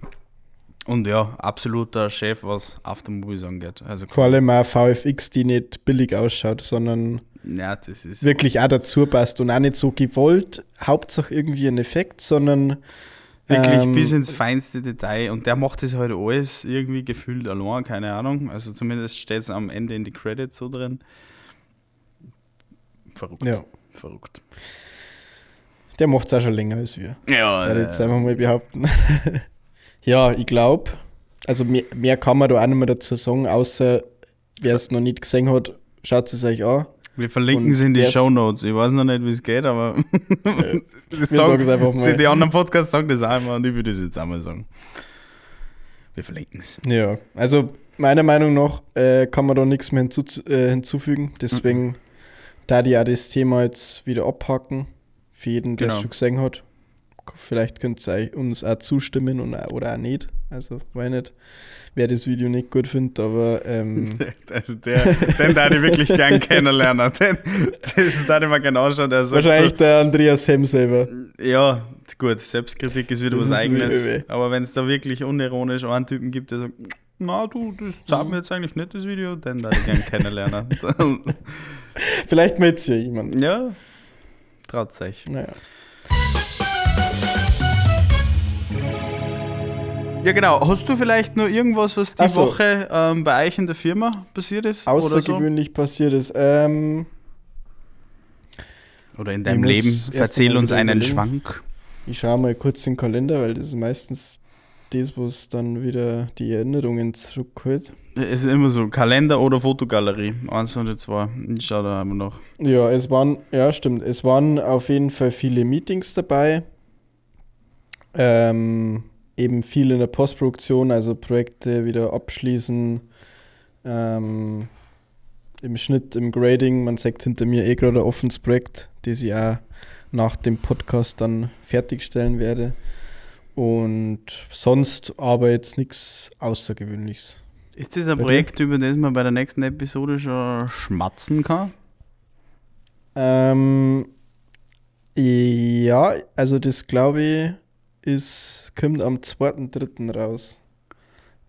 und ja, absoluter Chef, was Aftermovies angeht. Also Vor allem auch VFX, die nicht billig ausschaut, sondern ja, das ist wirklich auch dazu passt und auch nicht so gewollt, Hauptsache irgendwie ein Effekt, sondern wirklich ähm, bis ins feinste Detail. Und der macht das halt alles irgendwie gefühlt allein, keine Ahnung. Also zumindest steht es am Ende in die Credits so drin. Verrückt. Ja. Verrückt. Der macht es auch schon länger als wir. Ja. Äh, jetzt einfach mal behaupten. ja, ich glaube, also mehr, mehr, kann man da auch nicht mehr dazu sagen, außer wer es noch nicht gesehen hat, schaut es euch an. Wir verlinken es in die Show Notes. Ich weiß noch nicht, wie es geht, aber äh, wir sagen es einfach mal. Die, die, anderen Podcasts sagen das immer und ich würde das jetzt auch mal sagen. Wir verlinken es. Ja, also meiner Meinung nach äh, kann man da nichts mehr hinzu, äh, hinzufügen. Deswegen mhm. da die auch das Thema jetzt wieder abhaken. Für jeden, der genau. es schon gesehen hat. Vielleicht könnt ihr uns auch zustimmen und, oder auch nicht. Also, weiß nicht, wer das Video nicht gut findet, aber. Ähm also, der, den darf ich wirklich gern kennenlernen. Den, das darf ich mal genau anschauen. Der Wahrscheinlich so, der Andreas Hem selber. Ja, gut, Selbstkritik ist wieder das was ist Eigenes. Aber wenn es da wirklich unironisch einen Typen gibt, der sagt, na du, das zeigt mir jetzt eigentlich nicht das Video, den darf ich gern kennenlernen. Vielleicht meldet sich ja jemand. Ja, Traut sich. Naja. Ja, genau. Hast du vielleicht noch irgendwas, was die so. Woche ähm, bei euch in der Firma passiert ist? Außergewöhnlich passiert ist. Ähm, Oder, so? in deinem Leben? Erzähl uns einen überlegen. Schwank. ich schaue mal kurz den Kalender, weil das ist meistens das, was dann wieder die Erinnerungen zurückholt. Es ist immer so, Kalender oder Fotogalerie. Eins von den zwei. Ich schau da immer noch. Ja, es waren, ja, stimmt. Es waren auf jeden Fall viele Meetings dabei. Ähm, eben viel in der Postproduktion, also Projekte wieder abschließen. Ähm, Im Schnitt, im Grading. Man sagt hinter mir eh gerade ein offenes Projekt, das ich auch nach dem Podcast dann fertigstellen werde. Und sonst aber jetzt nichts Außergewöhnliches. Ist das ein Bei dir? Projekt, über das man bei der nächsten Episode schon schmatzen kann? Ähm, ja, also das glaube ich ist, kommt am 2.3. raus.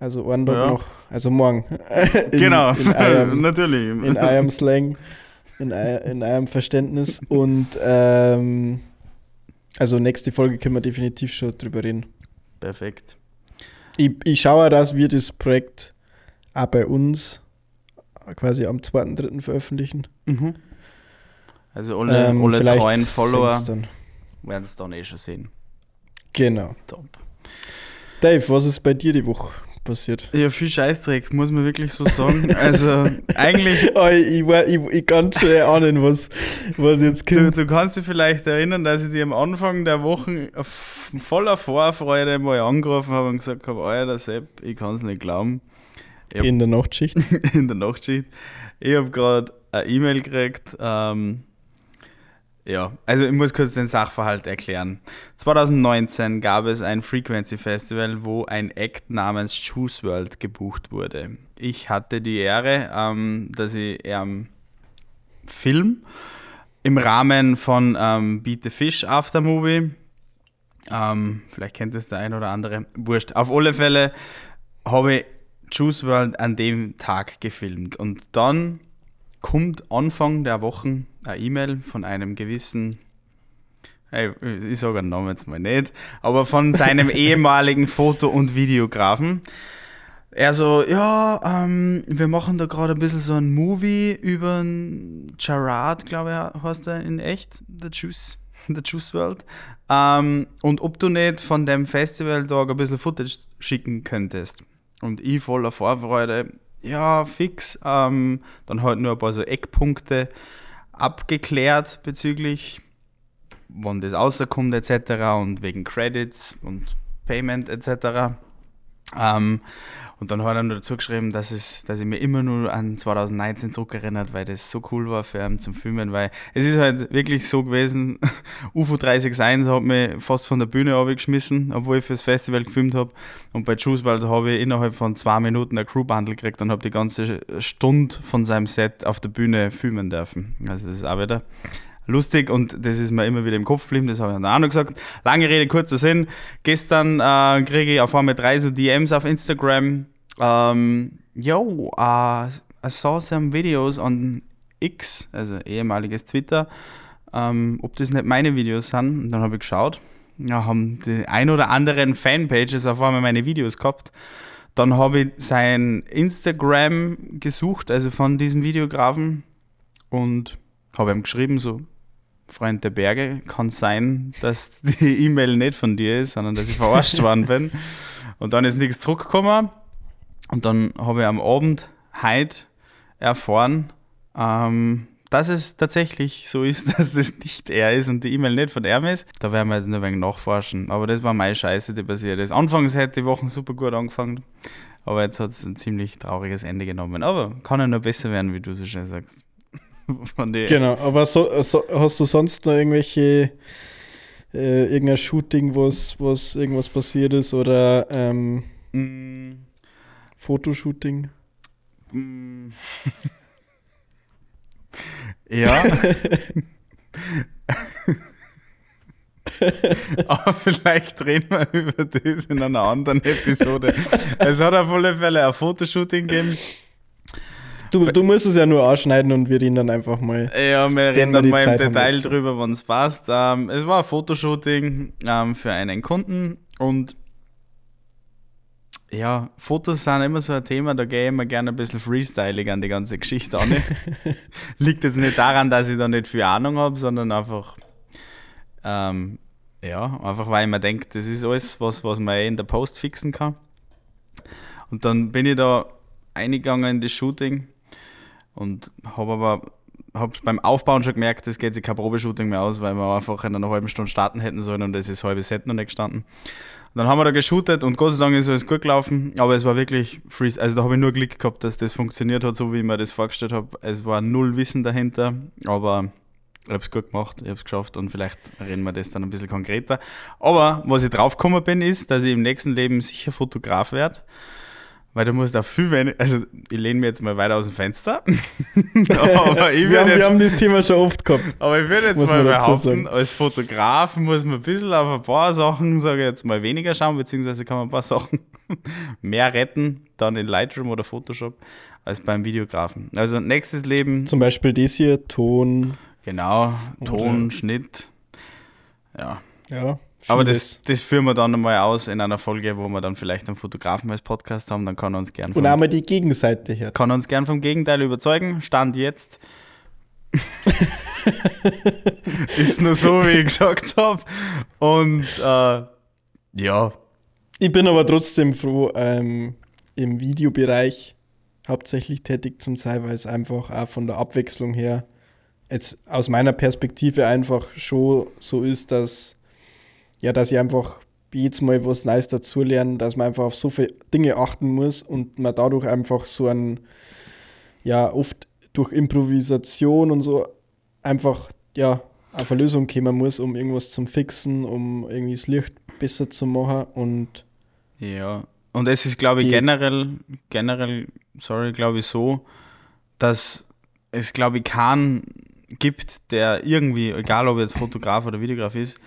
Also einen Tag Ja. noch, also morgen. In- genau, In eurem, natürlich. in eurem Slang, in, in eurem Verständnis. Und ähm, also nächste Folge können wir definitiv schon drüber reden. Perfekt. Ich, ich schaue, dass wir das Projekt auch bei uns quasi am 2.3. veröffentlichen. Mhm. Also alle, Ähm, alle treuen Follower werden es dann eh schon sehen. Genau. Top. Dave, was ist bei dir die Woche passiert? Ja, viel Scheißdreck, muss man wirklich so sagen. Also eigentlich, Oh, ich, ich, ich, ich kann schon ahnen, was, was jetzt du, kommt. du kannst dich vielleicht erinnern, dass ich dir am Anfang der Woche voller Vorfreude mal angerufen habe und gesagt habe, Alter Sepp, ich kann es nicht glauben. Ja. In der Nachtschicht. in der Nachtschicht. Ich habe gerade eine E-Mail gekriegt. Ähm, ja, also ich muss kurz den Sachverhalt erklären. 2019 gab es ein Frequency Festival, wo ein Act namens Juice World gebucht wurde. Ich hatte die Ehre, ähm, dass ich ähm, Film im Rahmen von ähm, Beat the Fish Aftermovie, ähm, vielleicht kennt es der ein oder andere, wurscht. Auf alle Fälle habe ich Juice World an dem Tag gefilmt. Und dann kommt Anfang der Woche eine E-Mail von einem gewissen, ich sage den Namen jetzt mal nicht, aber von seinem ehemaligen Foto- und Videografen. Er so, ja, ähm, wir machen da gerade ein bisschen so ein Movie über Gerard, glaube ich, heißt er in echt, The Juice, The Juice World. Ähm, und ob du nicht von dem Festival-Tag ein bisschen Footage schicken könntest. Und ich voller Vorfreude, ja, fix. Ähm, dann halt nur ein paar so Eckpunkte abgeklärt bezüglich, wann das rauskommt etc. und wegen Credits und Payment etc. Ähm, und dann hat er nur dazu geschrieben, dass, es, dass ich mir immer nur an 2019 zurückerinnert, weil das so cool war für ihn zum Filmen, weil es ist halt wirklich so gewesen, UFO 361 hat mich fast von der Bühne abgeschmissen, obwohl ich fürs Festival gefilmt habe. Und bei Juice World habe ich innerhalb von zwei Minuten ein Crew-Bundle gekriegt und habe die ganze Stunde von seinem Set auf der Bühne filmen dürfen. Also das ist auch wieder lustig und das ist mir immer wieder im Kopf geblieben, das habe ich dann auch noch gesagt. Lange Rede, kurzer Sinn. Gestern äh, kriege ich auf einmal drei so DMs auf Instagram. Ähm, yo, uh, I saw some videos on X, also ehemaliges Twitter, ähm, ob das nicht meine Videos sind. Und dann habe ich geschaut. Ja, haben die ein oder anderen Fanpages auf einmal meine Videos gehabt. Dann habe ich sein Instagram gesucht, also von diesem Videografen und habe ihm geschrieben, so, Freund der Berge, kann sein, dass die E-Mail nicht von dir ist, sondern dass ich verarscht worden bin. Und dann ist nichts zurückgekommen. Und dann habe ich am Abend heute erfahren, ähm, dass es tatsächlich so ist, dass das nicht er ist und die E-Mail nicht von ihm ist. Da werden wir jetzt noch ein wenig nachforschen. Aber das war meine Scheiße, die passiert ist. Anfangs hätte die Woche super gut angefangen, aber jetzt hat es ein ziemlich trauriges Ende genommen. Aber kann ja nur besser werden, wie du so schön sagst. Von der Genau, aber so, so, hast du sonst noch irgendwelche, äh, irgendein Shooting, was irgendwas passiert ist oder ähm, Mm, Fotoshooting? mm. ja. Aber vielleicht reden wir über das in einer anderen Episode. Es hat auf alle Fälle ein Fotoshooting gegeben. Du, du musst es ja nur ausschneiden und wir ihn dann einfach mal. Ja, wir reden dann mal im Detail drüber, wann es passt. Ähm, es war ein Fotoshooting ähm, für einen Kunden und Ja, Fotos sind immer so ein Thema, da gehe ich immer gerne ein bisschen freestyling an die ganze Geschichte an. Liegt jetzt nicht daran, dass ich da nicht viel Ahnung habe, sondern einfach, ähm, ja, einfach weil ich mir denke, das ist alles was, was man eh in der Post fixen kann. Und dann bin ich da eingegangen in das Shooting und habe aber hab's beim Aufbauen schon gemerkt, das geht sich kein Probeshooting mehr aus, weil wir einfach in einer halben Stunde starten hätten sollen und das ist halbe Set noch nicht gestanden. Und dann haben wir da geshootet und Gott sei Dank ist alles gut gelaufen, aber es war wirklich freeze. Also da habe ich nur Glück gehabt, dass das funktioniert hat, so wie ich mir das vorgestellt habe. Es war null Wissen dahinter, aber ich habe es gut gemacht, ich habe es geschafft und vielleicht reden wir das dann ein bisschen konkreter. Aber was ich drauf gekommen bin, ist, dass ich im nächsten Leben sicher Fotograf werde weil du musst auch viel weniger, also ich lehne mich jetzt mal weiter aus dem Fenster. aber ich wir, haben, jetzt, wir haben das Thema schon oft gehabt. Aber ich würde jetzt mal behaupten, als Fotograf muss man ein bisschen auf ein paar Sachen, sage ich jetzt mal, weniger schauen, beziehungsweise kann man ein paar Sachen mehr retten, dann in Lightroom oder Photoshop, als beim Videografen. Also nächstes Leben. Zum Beispiel das hier, Ton. Genau, Ton? Schnitt. Ja. Ja. Aber das, das führen wir dann einmal aus in einer Folge, wo wir dann vielleicht einen Fotografen als Podcast haben, dann kann er uns gern. Und einmal die Gegenseite her. Kann uns gern vom Gegenteil überzeugen. Stand jetzt. ist nur so, wie ich gesagt habe. Und äh, ja. Ich bin aber trotzdem froh, ähm, im Videobereich hauptsächlich tätig zu sein, weil es einfach auch von der Abwechslung her jetzt aus meiner Perspektive einfach schon so ist, dass ja, dass ich einfach jedes Mal was Neues dazulernen, dass man einfach auf so viele Dinge achten muss und man dadurch einfach so ein, ja, oft durch Improvisation und so einfach, ja, auf eine Lösung kommen muss, um irgendwas zu fixen, um irgendwie das Licht besser zu machen und ja, und es ist, glaube ich, generell, generell, sorry, glaube ich so, dass es, glaube ich, keinen gibt, der irgendwie, egal ob jetzt Fotograf oder Videograf ist,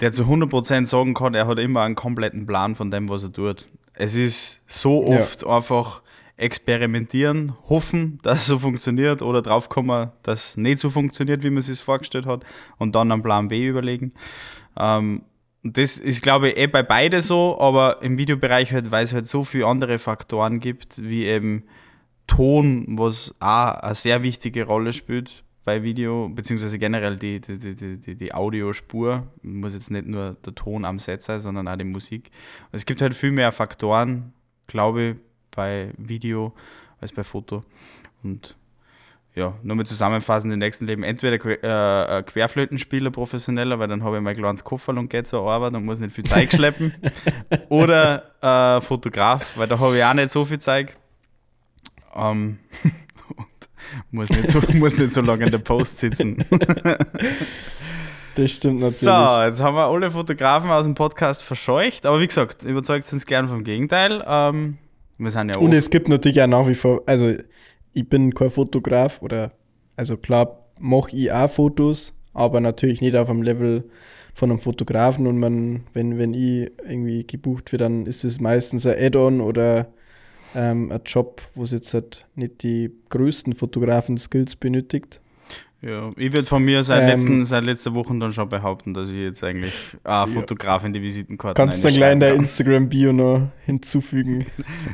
der zu 100% sagen kann, er hat immer einen kompletten Plan von dem, was er tut. Es ist so oft ja. einfach experimentieren, hoffen, dass es so funktioniert oder draufkommen, dass es nicht so funktioniert, wie man es sich vorgestellt hat und dann einen Plan B überlegen. Ähm, das ist, glaube ich, eh bei beide so, aber im Videobereich halt, weil es halt so viele andere Faktoren gibt, wie eben Ton, was auch eine sehr wichtige Rolle spielt bei Video, beziehungsweise generell die, die, die, die, die Audiospur. Muss jetzt nicht nur der Ton am Set sein, sondern auch die Musik. Und es gibt halt viel mehr Faktoren, glaube ich, bei Video als bei Foto. Und ja, nur mal zusammenfassend im nächsten Leben entweder äh, Querflötenspieler professioneller, weil dann habe ich mein kleines Koffer und gehe zur Arbeit und muss nicht viel Zeug schleppen. oder äh, Fotograf, weil da habe ich auch nicht so viel Zeug. Ähm, muss nicht so, muss nicht so lange in der Post sitzen. Das stimmt natürlich. So, jetzt haben wir alle Fotografen aus dem Podcast verscheucht, aber wie gesagt, überzeugt uns gern vom Gegenteil. Ähm, wir sind ja Und es gibt natürlich auch nach wie vor, also ich bin kein Fotograf oder, also klar mache ich auch Fotos, aber natürlich nicht auf dem Level von einem Fotografen und man, wenn, wenn ich irgendwie gebucht werde, dann ist es meistens ein Add-on oder ähm, ein Job, wo es jetzt halt nicht die größten Fotografen-Skills benötigt. Ja, ich würde von mir seit, ähm, letzten, seit letzter Woche dann schon behaupten, dass ich jetzt eigentlich ah, Fotograf in die Visitenkarte Kannst du dann gleich in der Instagram-Bio noch hinzufügen.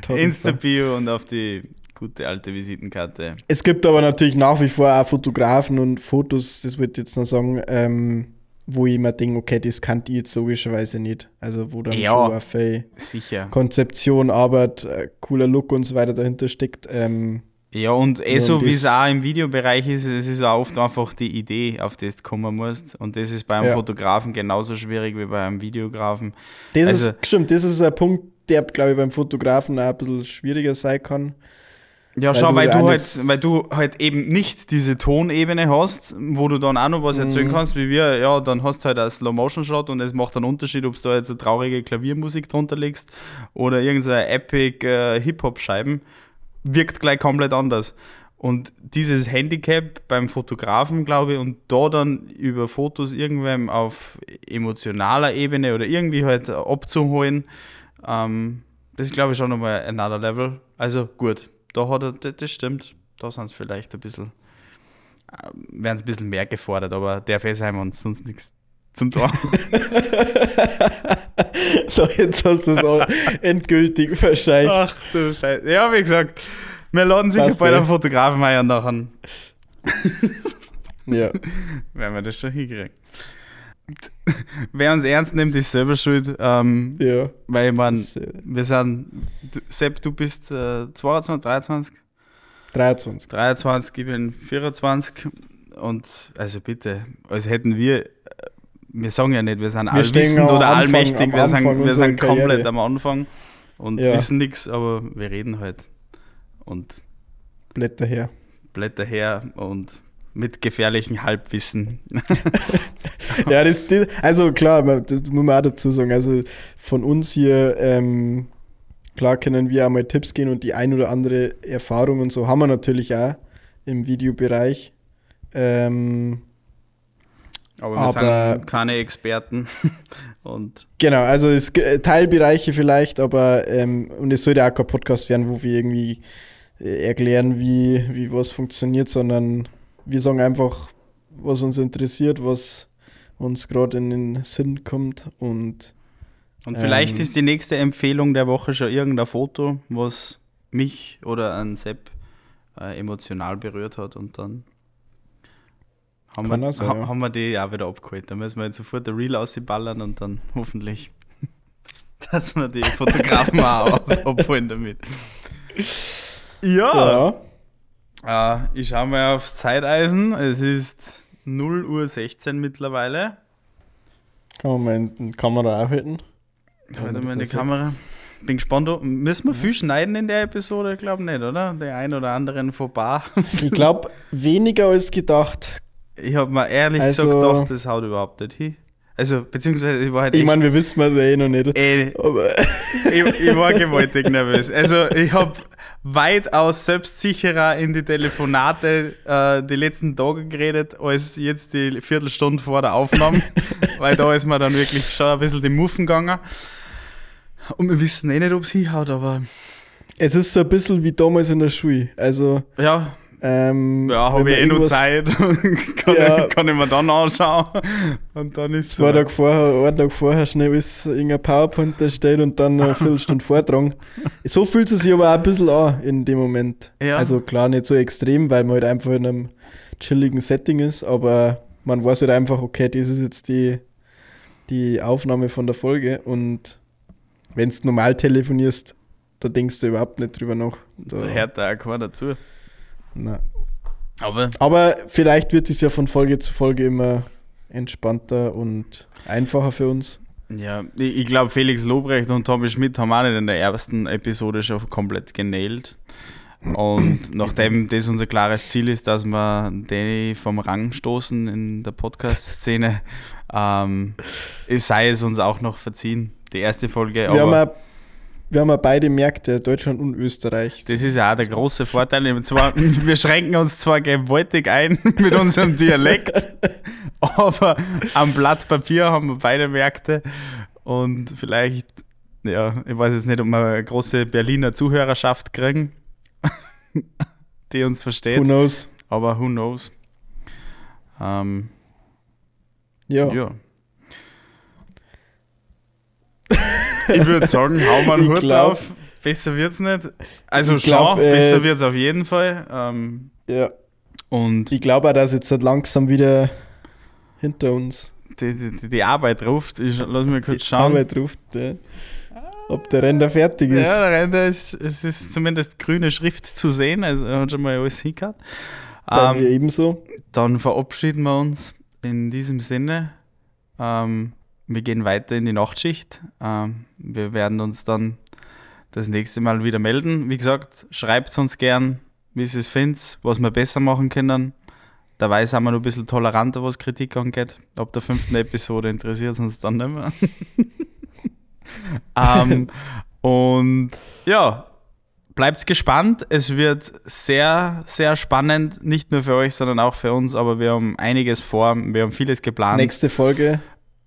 Insta-Bio und auf die gute alte Visitenkarte. Es gibt aber natürlich nach wie vor auch Fotografen und Fotos, das würde ich jetzt noch sagen, ähm, wo ich mir denke, okay, das kann ich jetzt logischerweise nicht. Also wo dann ja, schon eine sicher. Konzeption, Arbeit, äh, cooler Look und so weiter dahinter steckt. Ähm, ja, und eh so wie es auch im Videobereich ist, es ist auch oft einfach die Idee, auf die du kommen musst. Und das ist beim ja. Fotografen genauso schwierig wie beim Videografen. Das also, ist, stimmt, das ist ein Punkt, der, glaube ich, beim Fotografen auch ein bisschen schwieriger sein kann. Ja, schau, weil, du, halt, weil du halt eben nicht diese Tonebene hast, wo du dann auch noch was erzählen mhm. kannst, wie wir, ja, dann hast du halt einen Slow-Motion-Shot und es macht einen Unterschied, ob du da jetzt eine traurige Klaviermusik drunter legst oder irgendeine epic äh, Hip-Hop-Scheiben, wirkt gleich komplett anders. Und dieses Handicap beim Fotografen, glaube ich, und da dann über Fotos irgendwem auf emotionaler Ebene oder irgendwie halt abzuholen, ähm, das ist, glaube ich, schon nochmal another level. Also gut, da hat er, das stimmt, da sind es vielleicht ein bisschen, äh, werden es ein bisschen mehr gefordert, aber der Fäsheim uns sonst nichts zum Tor. So, jetzt hast du es auch endgültig verscheicht. Ach du Scheiße. Ja, wie gesagt, wir laden sicher Passt, bei der Fotografen und nachher Ja. werden wir das schon hinkriegen. Wer uns ernst nimmt, ist selber schuld, ähm, Ja. weil ich meine, äh, wir sind, du, Sepp, du bist äh, 22, 23, 23. 23, ich bin 24 und also bitte, als hätten wir, wir sagen ja nicht, wir sind Wir allwissend oder Anfang- allmächtig, wir sind, wir sind komplett Karriere. am Anfang und Ja. wissen nichts, aber wir reden halt und Blätter her. Blätter her und mit gefährlichem Halbwissen. Ja, das, das, also klar, man- das muss man auch dazu sagen, also von uns hier, ähm, klar können wir auch mal Tipps geben und die ein oder andere Erfahrung und so haben wir natürlich auch im Videobereich. Ähm, Aber wir Aber- sind keine Experten und genau, also es äh, Teilbereiche vielleicht, aber ähm, und es sollte auch kein Podcast werden, wo wir irgendwie äh, erklären, wie, wie was funktioniert, sondern wir sagen einfach, was uns interessiert, was uns gerade in den Sinn kommt und Und vielleicht Ähm. ist die nächste Empfehlung der Woche schon irgendein Foto, was mich oder an Sepp äh, emotional berührt hat und dann haben, wir, sein, ha, ja. haben wir die auch wieder abgeholt. Da müssen wir jetzt sofort der Reel ausballern und dann hoffentlich, dass wir die Fotografen auch abholen damit. Ja, ja. Äh, ich schaue mal aufs Zeiteisen. Es ist 0 Uhr 16 mittlerweile. Kann man mal die Kamera auch halten? Halt das mal die. Kamera. Bin gespannt. Müssen wir viel schneiden in der Episode? Ich glaube nicht, oder? Der ein oder anderen Fauxpas. Ich glaube, weniger als gedacht. Ich habe mir ehrlich Also- gesagt gedacht, das haut überhaupt nicht hin. Also, beziehungsweise ich war halt Ich meine, wir wissen es ja eh noch nicht. Aber ich, ich war gewaltig nervös. Also ich habe weitaus selbstsicherer in die Telefonate äh, die letzten Tage geredet, als jetzt die Viertelstunde vor der Aufnahme, weil da ist mir dann wirklich schon ein bisschen die Muffen gegangen. Und wir wissen eh nicht, ob es hinhaut, aber es ist so ein bisschen wie damals in der Schule. Also, ja, ähm, ja habe ich eh noch Zeit. kann, Ja. ich, kann ich mir dann anschauen. Und dann ist Zwei Tage vorher, einen Tag vorher schnell ist irgendein PowerPoint erstellt und dann eine Viertelstunde vortragen. So fühlt es sich aber auch ein bisschen an in dem Moment. Ja. Also klar, nicht so extrem, weil man halt einfach in einem chilligen Setting ist, aber man weiß halt einfach, okay, das ist jetzt die, die Aufnahme von der Folge und wenn du normal telefonierst, da denkst du überhaupt nicht drüber nach. Da, Da hört da auch keiner zu. Na. Aber Aber vielleicht wird es ja von Folge zu Folge immer entspannter und einfacher für uns. Ja, ich, glaube, Felix Lobrecht und Tommy Schmidt haben auch nicht in der ersten Episode schon komplett genailt. Und nachdem das unser klares Ziel ist, dass wir die vom Rang stoßen in der Podcast-Szene, ähm, sei es uns auch noch verziehen. Die erste Folge, Wir haben, wir haben ja beide Märkte, Deutschland und Österreich. das ist ja auch der große Vorteil. Und zwar, wir schränken uns zwar gewaltig ein mit unserem Dialekt, aber am Blatt Papier haben wir beide Märkte und vielleicht, ja, ich weiß jetzt nicht, ob wir eine große Berliner Zuhörerschaft kriegen, die uns Who versteht, knows? aber who knows. Ähm, Ja. ja. Ich würde sagen, hau mal einen Hut glaub- drauf. Besser wird's nicht. Also glaub, schon, äh, besser wird's auf jeden Fall. Ähm, ja. und Ich glaube auch, dass jetzt halt langsam wieder hinter uns die, die, die Arbeit ruft. Ich, lass mich kurz die schauen. Arbeit ruft. Ja. Ob der Render fertig ist. Ja, der Render ist, es ist zumindest grüne Schrift zu sehen, also er hat schon mal alles hingehauen. Bei mir Ähm, ebenso. dann verabschieden wir uns in diesem Sinne. Ähm, wir gehen weiter in die Nachtschicht. Ähm, wir werden uns dann das nächste Mal wieder melden. Wie gesagt, schreibt uns gern, wie es findet, was wir besser machen können. Dabei sind wir noch ein bisschen toleranter, was Kritik angeht. Ab der fünften Episode interessiert es uns dann nicht mehr. ähm, und ja, bleibt gespannt. Es wird sehr, sehr spannend, nicht nur für euch, sondern auch für uns. Aber wir haben einiges vor, wir haben vieles geplant. Nächste Folge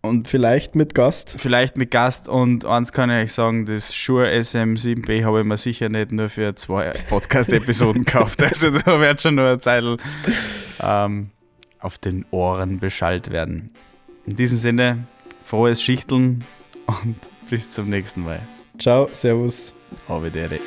Und vielleicht mit Gast. vielleicht mit Gast. Und eins kann ich euch sagen, das Shure SM7B habe ich mir sicher nicht nur für zwei Podcast-Episoden gekauft. Also da wird schon nur eine Zeit ähm, auf den Ohren Bescheid werden. In diesem Sinne, frohes Schichteln und Bis zum nächsten Mal. Ciao, Servus. Avedere.